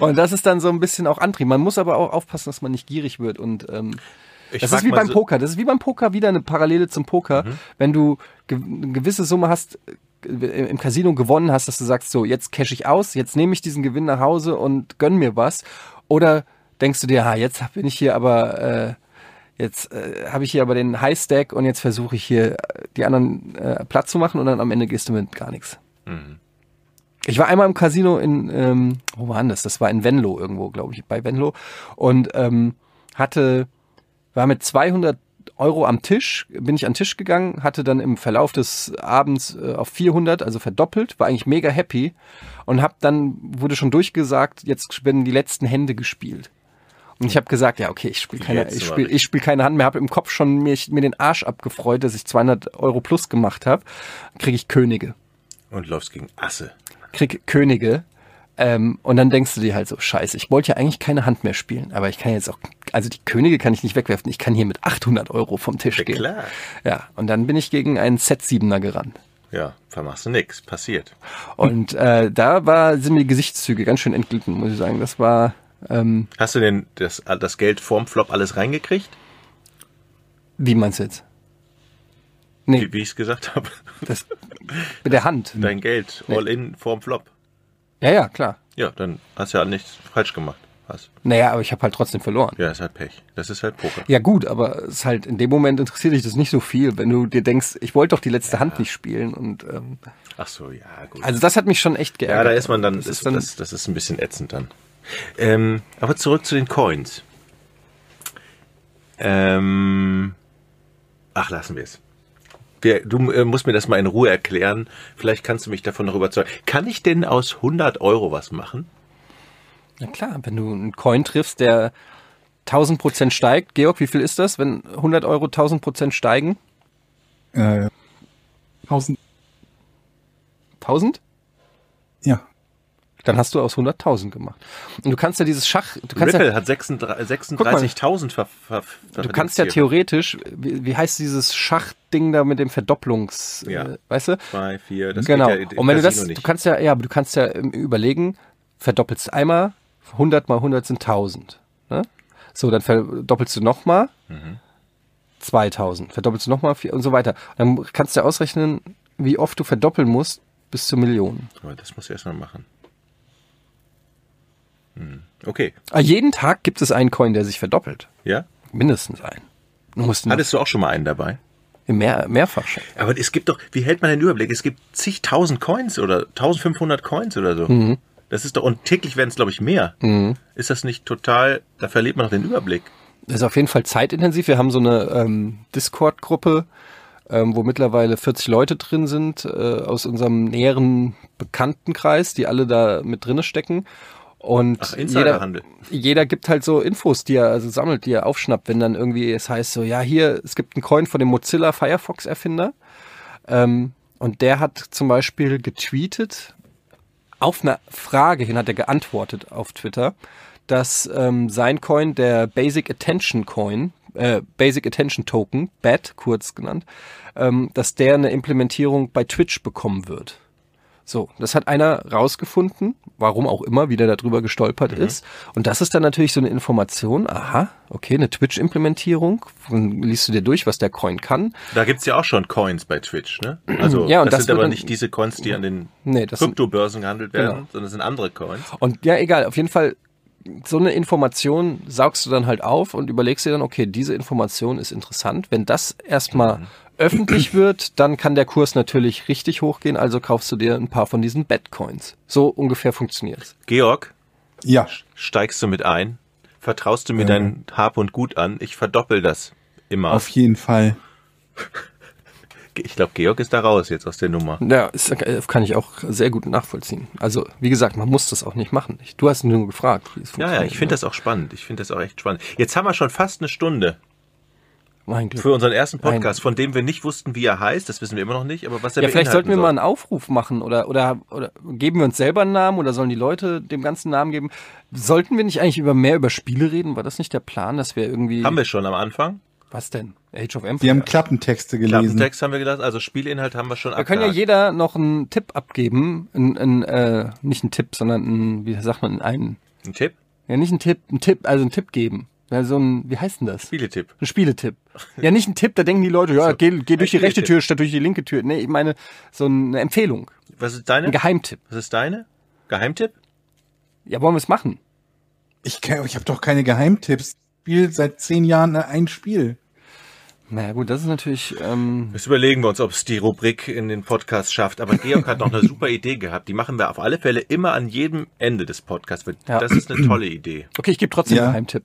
Und das ist dann so ein bisschen auch Antrieb. Man muss aber auch aufpassen, dass man nicht gierig wird. Und ähm, Ich das ist wie beim so- Poker. Das ist wie beim Poker wieder eine Parallele zum Poker. Mhm. Wenn du ge eine gewisse Summe hast, äh, im Casino gewonnen hast, dass du sagst, so, jetzt cash ich aus, jetzt nehme ich diesen Gewinn nach Hause und gönn mir was. Oder denkst du dir, ha, jetzt bin ich hier aber, äh, jetzt äh, habe ich hier aber den High Stack und jetzt versuche ich hier äh, die anderen äh, platt zu machen und dann am Ende gehst du mit gar nichts. Mhm. Ich war einmal im Casino in, ähm, wo war denn das? Das war in Venlo irgendwo, glaube ich, bei Venlo. Und ähm, hatte, war mit 200 Euro am Tisch, bin ich an den Tisch gegangen, hatte dann im Verlauf des Abends äh, auf 400, also verdoppelt, war eigentlich mega happy und hab dann, wurde schon durchgesagt, jetzt werden die letzten Hände gespielt. Und ich habe gesagt, ja, okay, ich spiele keine, ich spiel, ich spiel keine Hand mehr, habe im Kopf schon mir, mir den Arsch abgefreut, dass ich 200 Euro plus gemacht habe. Kriege ich Könige Und läufst gegen Asse. Krieg Könige. Ähm, und dann denkst du dir halt so, scheiße, ich wollte ja eigentlich keine Hand mehr spielen, aber ich kann jetzt auch, also die Könige kann ich nicht wegwerfen, ich kann hier mit 800 Euro vom Tisch Ja, gehen. klar. Ja, und dann bin ich gegen einen Z7er gerannt. Ja, vermachst du nix. Passiert. Und äh, da war, sind mir die Gesichtszüge ganz schön entglitten, muss ich sagen. Das war, ähm, Hast du denn das, das Geld vorm Flop alles reingekriegt? wie meinst du jetzt? Nee, Wie, wie ich es gesagt habe. das mit der Hand. Dein Geld all in vorm Flop. Ja, ja, klar. Ja, dann hast du ja nichts falsch gemacht. Hast. Naja, aber ich habe halt trotzdem verloren. Ja, ist halt Pech. Das ist halt Poker. Ja gut, aber es ist halt in dem Moment interessiert dich das nicht so viel, wenn du dir denkst, ich wollte doch die letzte Hand nicht spielen und ähm, Ach so, ja, gut. also das hat mich schon echt ja, geärgert. da ist man dann, Das das, ist dann das, das ist ein bisschen ätzend dann. Ähm, aber zurück zu den Coins. Ähm, ach, lassen wir es. Wir, du äh, musst mir das mal in Ruhe erklären. Vielleicht kannst du mich davon noch überzeugen. Kann ich denn aus 100 Euro was machen? ja klar, wenn du einen Coin triffst, der 1000 Prozent steigt. Georg, wie viel ist das, wenn 100 Euro 1000 Prozent steigen? Äh, 1000, 1000? ja. Dann hast du aus 100.000 gemacht. Und du kannst ja dieses Schach, du kannst Ripple ja, hat 36 36.000 ver, ver, ver du kannst ja theoretisch, wie, wie heißt dieses Schachding da mit dem Verdopplungs, Ja. äh, weißt du? Zwei, vier, das genau. geht ja Und wenn du das, Casino du nicht. kannst ja, ja, aber du kannst ja ähm, überlegen, verdoppelst einmal, 100 mal 100 sind 1000. Ne? So, dann verdoppelst du nochmal, Mhm. 2000. Verdoppelst du nochmal und so weiter. Dann kannst du ausrechnen, wie oft du verdoppeln musst bis zur Million. Aber das muss ich erst mal machen. Hm. Okay, Ah, jeden Tag gibt es einen Coin, der sich verdoppelt. ja? Mindestens einen. Du musst Hattest du auch schon mal einen dabei? mehr, mehrfach schon. Aber es gibt doch, wie hält man den Überblick? Es gibt zigtausend Coins oder 1500 Coins oder so. Mhm. Das ist doch, und täglich werden es, glaube ich, mehr. Ist das nicht total, da verliert man doch den Überblick. Das ist auf jeden Fall zeitintensiv. Wir haben so eine ähm, Discord-Gruppe, ähm, wo mittlerweile 40 Leute drin sind, äh, aus unserem näheren Bekanntenkreis, die alle da mit drinne stecken. Und Ach, jeder, jeder gibt halt so Infos, die er also sammelt, die er aufschnappt, wenn dann irgendwie es heißt so, ja, hier, es gibt einen Coin von dem Mozilla Firefox Erfinder. Ähm, und der hat zum Beispiel getweetet, auf eine Frage hin hat er geantwortet auf Twitter, dass ähm, sein Coin, der Basic Attention Coin, äh, Basic Attention Token, BAT kurz genannt, ähm, dass der eine Implementierung bei Twitch bekommen wird. So, das hat einer rausgefunden, warum auch immer, wie der darüber gestolpert ist. Und das ist dann natürlich so eine Information, aha, okay, eine Twitch-Implementierung, dann liest du dir durch, was der Coin kann. Da gibt's ja auch schon Coins bei Twitch, ne? Also, Ja, und das, das sind aber dann- nicht diese Coins, die an den Nee, das Kryptobörsen gehandelt werden, Genau. sondern es sind andere Coins. Und ja, egal, auf jeden Fall, so eine Information saugst du dann halt auf und überlegst dir dann, okay, diese Information ist interessant. Wenn das erstmal öffentlich wird, dann kann der Kurs natürlich richtig hochgehen, also kaufst du dir ein paar von diesen Bitcoins. So ungefähr funktioniert's. Georg, Ja, steigst du mit ein? Vertraust du mir dein Hab und Gut an? Ich verdoppel das immer. auf jeden Fall. ich glaube, Georg ist da raus jetzt aus der Nummer. Ja, ist, äh, kann ich auch sehr gut nachvollziehen. Also, wie gesagt, man muss das auch nicht machen. Ich- Du hast nur gefragt, wie es Ja, funktioniert. ja, ich finde das auch spannend. Ich finde das auch echt spannend. Jetzt haben wir schon fast eine Stunde Mein Glück. für unseren ersten Nein. Podcast, von dem wir nicht wussten, wie er heißt. Das wissen wir immer noch nicht. Aber was er Ja, vielleicht sollten wir soll. mal einen Aufruf machen oder, oder, oder geben wir uns selber einen Namen oder sollen die Leute dem ganzen Namen geben? Sollten wir nicht eigentlich über mehr über Spiele reden? War das nicht der Plan, dass wir irgendwie. Haben wir schon am Anfang. Was denn? Age of Empires? Wir haben Klappentexte gelesen. Klappentext haben wir gelassen. Also Spielinhalt haben wir schon Wir können ja jeder noch einen Tipp abgeben. Ein, ein, äh, nicht einen Tipp, sondern ein, wie sagt man, einen. Ein Tipp? Ja, nicht einen Tipp, einen Tipp, also einen Tipp geben. Ja, so ein, wie heißt denn das? Spieletipp. Ein Spieletipp. Ja, nicht ein Tipp, da denken die Leute, ja, So. geh, geh durch die rechte. Tür statt durch die linke Tür. Nee, ich meine, so eine Empfehlung. Was ist deine? Ein Geheimtipp. Was ist deine? Geheimtipp? Ja, wollen wir es machen? Ich, kenn- ich habe doch keine Geheimtipps. Ich spiele seit zehn Jahren ein Spiel. Naja, gut, das ist natürlich, ähm, Jetzt überlegen wir uns, ob es die Rubrik in den Podcast schafft. Aber Georg hat noch eine super Idee gehabt. Die machen wir auf alle Fälle immer an jedem Ende des Podcasts. Ja. Das ist eine tolle Idee. okay, ich gebe trotzdem Ja. einen Geheimtipp.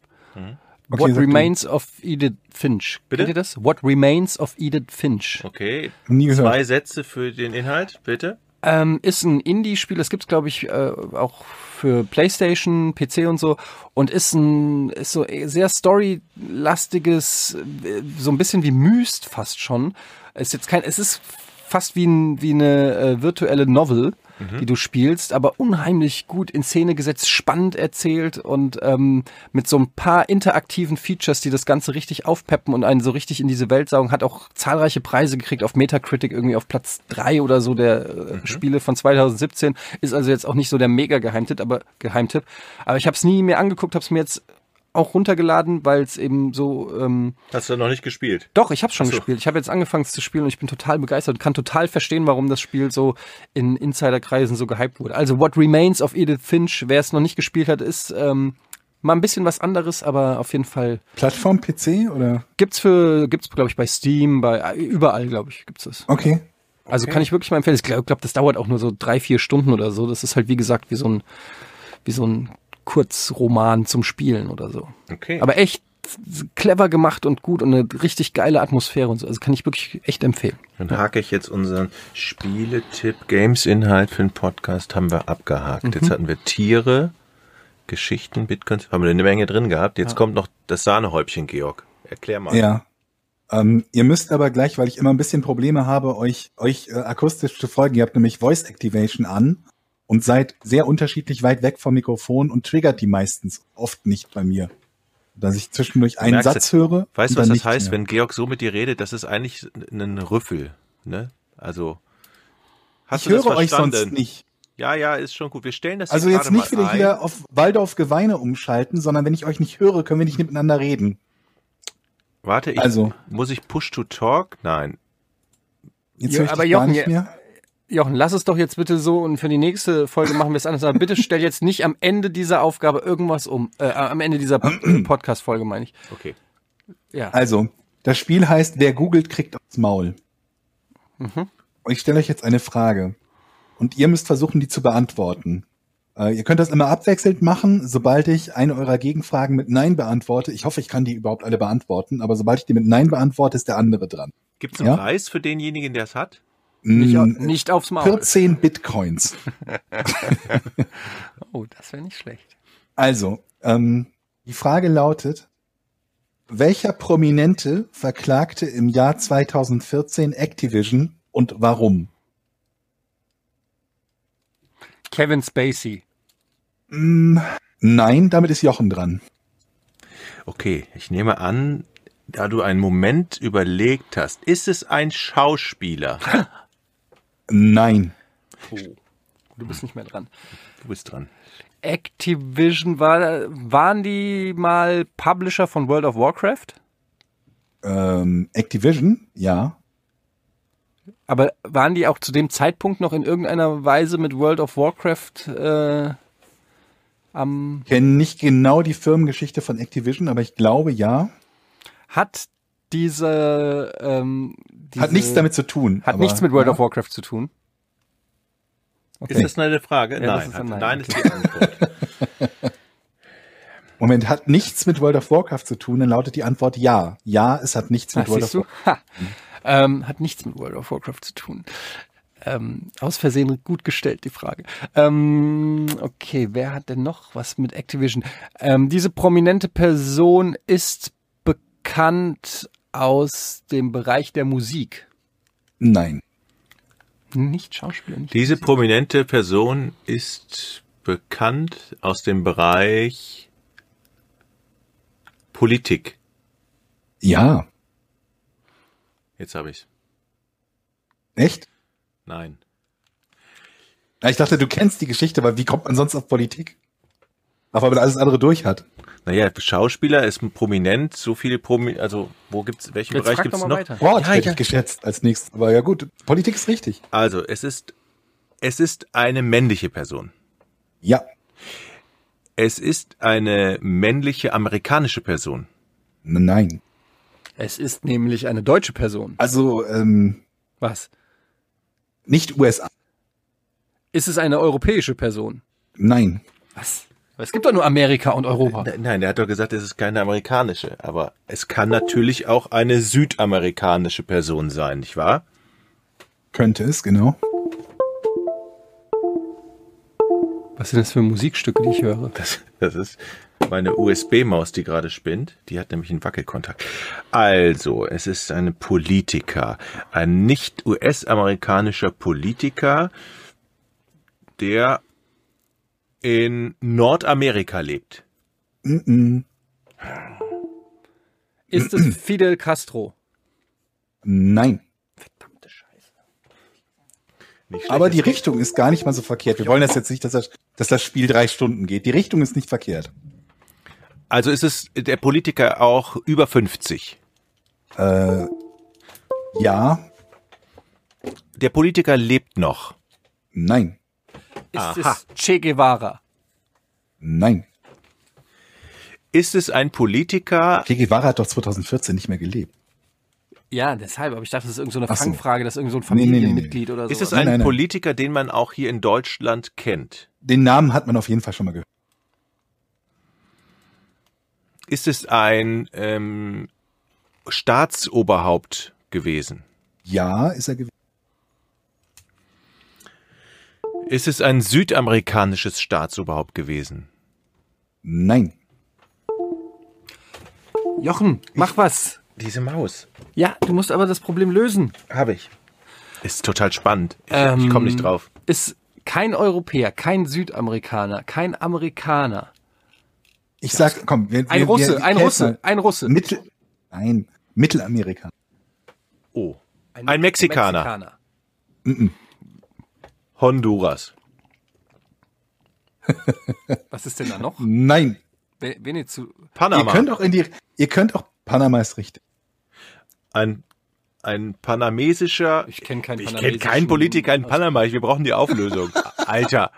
Okay, What sag du. Remains of Edith Finch. Bitte? Kennt ihr das? What Remains of Edith Finch. Okay. Nie gehört. Zwei Sätze für den Inhalt, bitte. Ähm, ist ein Indie-Spiel, das gibt's glaube ich, äh, auch für Playstation, PC und so. Und ist ein ist so sehr storylastiges, äh, so ein bisschen wie Myst fast schon. Ist jetzt kein, es ist fast wie, ein, wie eine äh, virtuelle Novel, die du spielst, aber unheimlich gut in Szene gesetzt, spannend erzählt und ähm, mit so ein paar interaktiven Features, die das Ganze richtig aufpeppen und einen so richtig in diese Welt saugen, hat auch zahlreiche Preise gekriegt auf Metacritic, irgendwie auf Platz drei oder so der äh, Spiele von 2017. Ist also jetzt auch nicht so der mega Geheimtipp, aber Geheimtipp. Aber ich habe es nie mehr angeguckt, habe es mir jetzt auch runtergeladen, weil es eben so ähm, Hast du noch nicht gespielt? doch, ich habe schon so. gespielt. Ich habe jetzt angefangen es zu spielen und ich bin total begeistert und kann total verstehen, warum das Spiel so in Insiderkreisen so gehypt wurde. Also What Remains of Edith Finch, wer es noch nicht gespielt hat, ist ähm, mal ein bisschen was anderes, aber auf jeden Fall Plattform PC oder? gibt's für gibt's glaube ich bei Steam, bei äh, überall glaube ich gibt's es. Okay. Also kann ich wirklich mal empfehlen. Ich glaube, glaub, das dauert auch nur so drei vier Stunden oder so. Das ist halt wie gesagt wie so ein wie so ein Kurzroman zum Spielen oder so. Okay. Aber echt clever gemacht und gut und eine richtig geile Atmosphäre und so. Also kann ich wirklich echt empfehlen. Dann hake ich jetzt unseren Spieletipp, Games-Inhalt für den Podcast haben wir abgehakt. Mhm. Jetzt hatten wir Tiere, Geschichten, Bitcoins, haben wir eine Menge drin gehabt. Jetzt kommt noch das Sahnehäubchen, Georg. Erklär mal. Ja. Ähm, ihr müsst aber gleich, weil ich immer ein bisschen Probleme habe, euch, euch äh, akustisch zu folgen. Ihr habt nämlich Voice Activation an. Und seid sehr unterschiedlich weit weg vom Mikrofon und triggert die meistens oft nicht bei mir. Dass ich zwischendurch einen merkst Satz höre. Weißt du, was das heißt, mehr. wenn Georg so mit dir redet? Das ist eigentlich ein Rüffel, ne? Also, hast Ich du das höre euch verstanden? sonst nicht. Ja, ja, ist schon gut. Wir stellen das Also jetzt nicht mal wieder ein. hier auf Waldorf Geweine umschalten, sondern wenn ich euch nicht höre, können wir nicht miteinander reden. Warte, ich, Also. muss ich Push to Talk? Nein. Jetzt Ja, höre ich aber dich gar Jochen, nicht ja- mehr. Jochen, lass es doch jetzt bitte so und für die nächste Folge machen wir es anders. Aber bitte stell jetzt nicht am Ende dieser Aufgabe irgendwas um. Äh, am Ende dieser Podcast-Folge meine ich. Okay. Ja. Also, das Spiel heißt, wer googelt, kriegt aufs Maul. Mhm. Und ich stelle euch jetzt eine Frage. Und ihr müsst versuchen, die zu beantworten. Äh, ihr könnt das immer abwechselnd machen, sobald ich eine eurer Gegenfragen mit Nein beantworte. Ich hoffe, ich kann die überhaupt alle beantworten, aber sobald ich die mit Nein beantworte, ist der andere dran. Gibt es einen Ja? Preis für denjenigen, der es hat? Nicht, Mm, nicht aufs Maul. 14 Bitcoins. Oh, das wäre nicht schlecht. Also, ähm, die Frage lautet, welcher Prominente verklagte im Jahr 2014 Activision und warum? Kevin Spacey. Mm, nein, damit ist Jochen dran. Okay, ich nehme an, da du einen Moment überlegt hast, ist es ein Schauspieler? Nein. Du bist nicht mehr dran. Du bist dran. Activision war, waren die mal Publisher von World of Warcraft? Ähm, Activision, ja. Aber waren die auch zu dem Zeitpunkt noch in irgendeiner Weise mit World of Warcraft äh, am Kenne nicht genau die Firmengeschichte von Activision, aber ich glaube ja. hat diese, ähm, diese Hat nichts damit zu tun. hat aber, nichts mit World ja. of Warcraft zu tun. Ist das eine Frage? Ja, das nein, ist hat, ein Nein. nein ist die Antwort. Moment, hat nichts mit World of Warcraft zu tun, dann lautet die Antwort ja. Ja, es hat nichts mit Ach, World of? Warcraft. Ha. Ähm, hat nichts mit World of Warcraft zu tun. Ähm, aus Versehen gut gestellt, die Frage. Ähm, okay, wer hat denn noch was mit Activision? Ähm, diese prominente Person ist bekannt aus dem Bereich der Musik. Nein. Nicht Schauspieler, nicht Diese Musik. prominente Person ist bekannt aus dem Bereich Politik. Ja. Jetzt habe ich's. Echt? Nein. Ich dachte, du kennst die Geschichte, aber wie kommt man sonst auf Politik? Auch weil man alles andere durch hat. Naja, Schauspieler ist prominent, so viele Promi also wo gibt's, welchen Jetzt Bereich gibt's noch? weiter. Sport Ja, hätte ja. ich geschätzt als nächstes. Aber ja gut, Politik ist richtig. Also, es ist es ist eine männliche Person. Ja. Es ist eine männliche amerikanische Person. Nein. Es ist nämlich eine deutsche Person. Also, ähm, Was? nicht USA. Ist es eine europäische Person? Nein. Was? Aber es gibt doch nur Amerika und Europa. Ne- Nein, der hat doch gesagt, es ist keine amerikanische, aber es kann natürlich auch eine südamerikanische Person sein, nicht wahr? Könnte es, genau. Was sind das für Musikstücke, die ich höre? Das, das ist meine USB-Maus, die gerade spinnt. Die hat nämlich einen Wackelkontakt. Also, es ist eine Politiker, ein nicht US-amerikanischer Politiker, der in Nordamerika lebt. Mm-mm. Ist es Fidel Castro? Nein. Verdammte Scheiße. Aber die Richtung ist gar nicht mal so verkehrt. Wir wollen das jetzt nicht, dass das, dass das Spiel drei Stunden geht. Die Richtung ist nicht verkehrt. also ist es der Politiker auch über 50. Äh, ja, Der Politiker lebt noch. nein, Ist Aha. es Che Guevara? nein. Ist es ein Politiker, Che Guevara hat doch 2014 nicht mehr gelebt. Ja, deshalb. Aber ich dachte, das ist irgendeine so so. Fangfrage, das ist irgend so ein Nee, nee, nee, nee. Familienmitglied oder so. ist es Nein, ein nein, nein. Politiker, den man auch hier in Deutschland kennt? Den Namen hat man auf jeden Fall schon mal gehört. Ist es ein ähm, Staatsoberhaupt gewesen? Ja, ist er gewesen. Ist es ein südamerikanisches Staatsoberhaupt gewesen? Nein. Jochen, mach was. Diese Maus. Ja, du musst aber das Problem lösen. Habe ich. Ist total spannend. Ich, Ähm, ich komme nicht drauf. Ist kein Europäer, kein Südamerikaner, kein Amerikaner. Ich sag, komm, wir, Ein wir, Russe, wir, ein Russe, ein Russe. Mittel, nein, Mittelamerika. Oh. Ein Mexikaner. Honduras. Was ist denn da noch? Nein. Ve- Venezu Panama. Ihr könnt auch in die, ihr könnt auch, Panama ist richtig. ein, ein panamesischer. Ich kenn keinen Ich kenne keinen Politiker in Panama. Wir brauchen die Auflösung. Alter.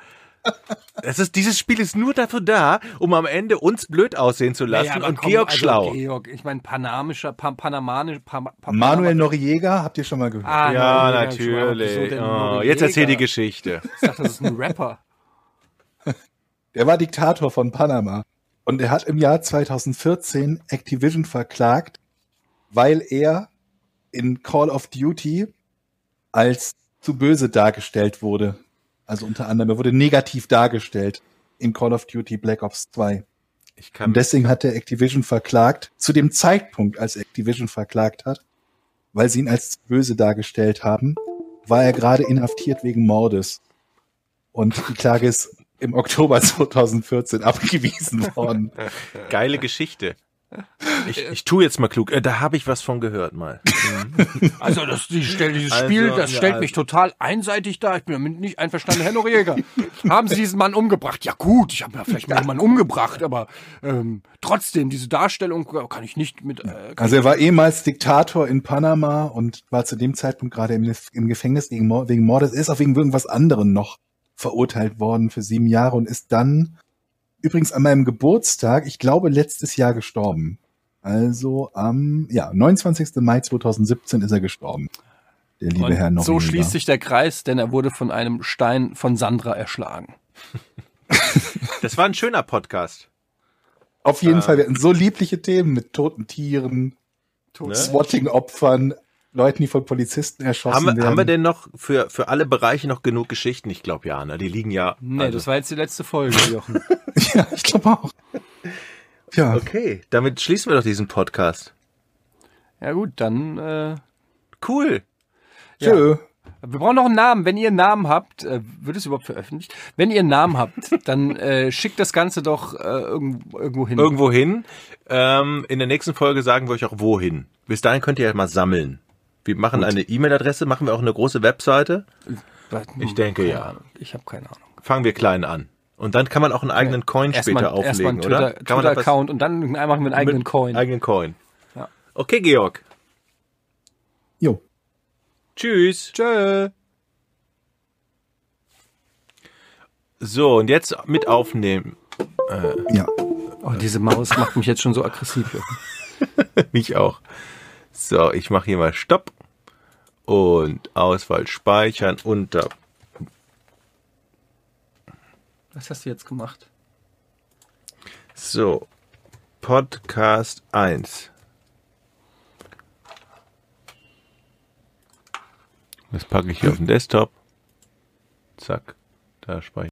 Das ist, dieses Spiel ist nur dafür da, um am Ende uns blöd aussehen zu lassen Ja, aber und komm, Georg also schlau. Georg, ich meine panamischer, pa panamanisch, pa pa Manuel Noriega, habt ihr schon mal gehört? Ah, Ja, Noriega, mal. Natürlich. denn Oh, jetzt erzähl die Geschichte. Ich dachte, das ist ein Rapper. Der war Diktator von Panama. Und er hat im Jahr 2014 Activision verklagt, weil er in Call of Duty als zu böse dargestellt wurde. Also unter anderem, er wurde negativ dargestellt in Call of Duty Black Ops 2. Ich kann Und deswegen hat er Activision verklagt, zu dem Zeitpunkt, als Activision verklagt hat, weil sie ihn als böse dargestellt haben, war er gerade inhaftiert wegen Mordes. Und die Klage ist im Oktober 2014 abgewiesen worden. geile Geschichte. Ich, ich tu jetzt mal klug. Äh, Da habe ich was von gehört mal. Also das, die, dieses Also, Spiel, das ja, stellt also- mich total einseitig dar. Ich bin damit nicht einverstanden. Herr Noriega, haben Sie diesen Mann umgebracht? Ja gut, ich habe ja vielleicht mal jemanden umgebracht, aber ähm, trotzdem, diese Darstellung kann ich nicht mit... Äh, Also er war ehemals Diktator in Panama und war zu dem Zeitpunkt gerade im, im Gefängnis wegen, Mord, wegen Mordes, ist auch wegen irgendwas anderem noch verurteilt worden für sieben Jahre und ist dann übrigens an meinem Geburtstag, ich glaube letztes Jahr gestorben. Also am ja, 29. Mai 2017 ist er gestorben. Der liebe Und Herr Noriega. so schließt sich der Kreis, denn er wurde von einem Stein von Sandra erschlagen. Das war ein schöner Podcast. Auf jeden Fall, wir hatten so liebliche Themen mit toten Tieren, Ne? Swatting-Opfern, Leuten, die von Polizisten erschossen Haben, wir- werden. haben wir denn noch für, für alle Bereiche noch genug Geschichten? Ich glaube ja, ne? Die liegen ja. Nee, also- das war jetzt die letzte Folge, Jochen. Ja, ich glaube auch. Ja, Okay, damit schließen wir doch diesen Podcast. ja gut, dann... Äh, Cool. tschö. Wir brauchen noch einen Namen. Wenn ihr einen Namen habt, äh, wird es überhaupt veröffentlicht? Wenn ihr einen Namen habt, dann äh, schickt das Ganze doch äh, irgendwo, irgendwo hin. Irgendwo hin. Ähm, in der nächsten Folge sagen wir euch auch wohin. Bis dahin könnt ihr ja mal sammeln. Wir machen eine E-Mail-Adresse, machen wir auch eine große Webseite. Ich denke, keine ja. Ahnung. Ich habe keine Ahnung. Fangen wir klein an. Und dann kann man auch einen eigenen Coin Erstmal später erstmal auflegen, einen oder? Twitter- was- Twitter-Account und dann machen wir einen eigenen Coin. Eigenen Coin. Ja. Okay, Georg. Jo. Tschüss. Tschö. So, und jetzt mit aufnehmen. Ja. Oh, diese Maus macht mich jetzt schon so aggressiv. Mich auch. So, ich mache hier mal Stopp. Und Auswahl speichern unter. Was hast du jetzt gemacht? So. Podcast 1. Das packe ich hier auf den Desktop. Zack. Da speichere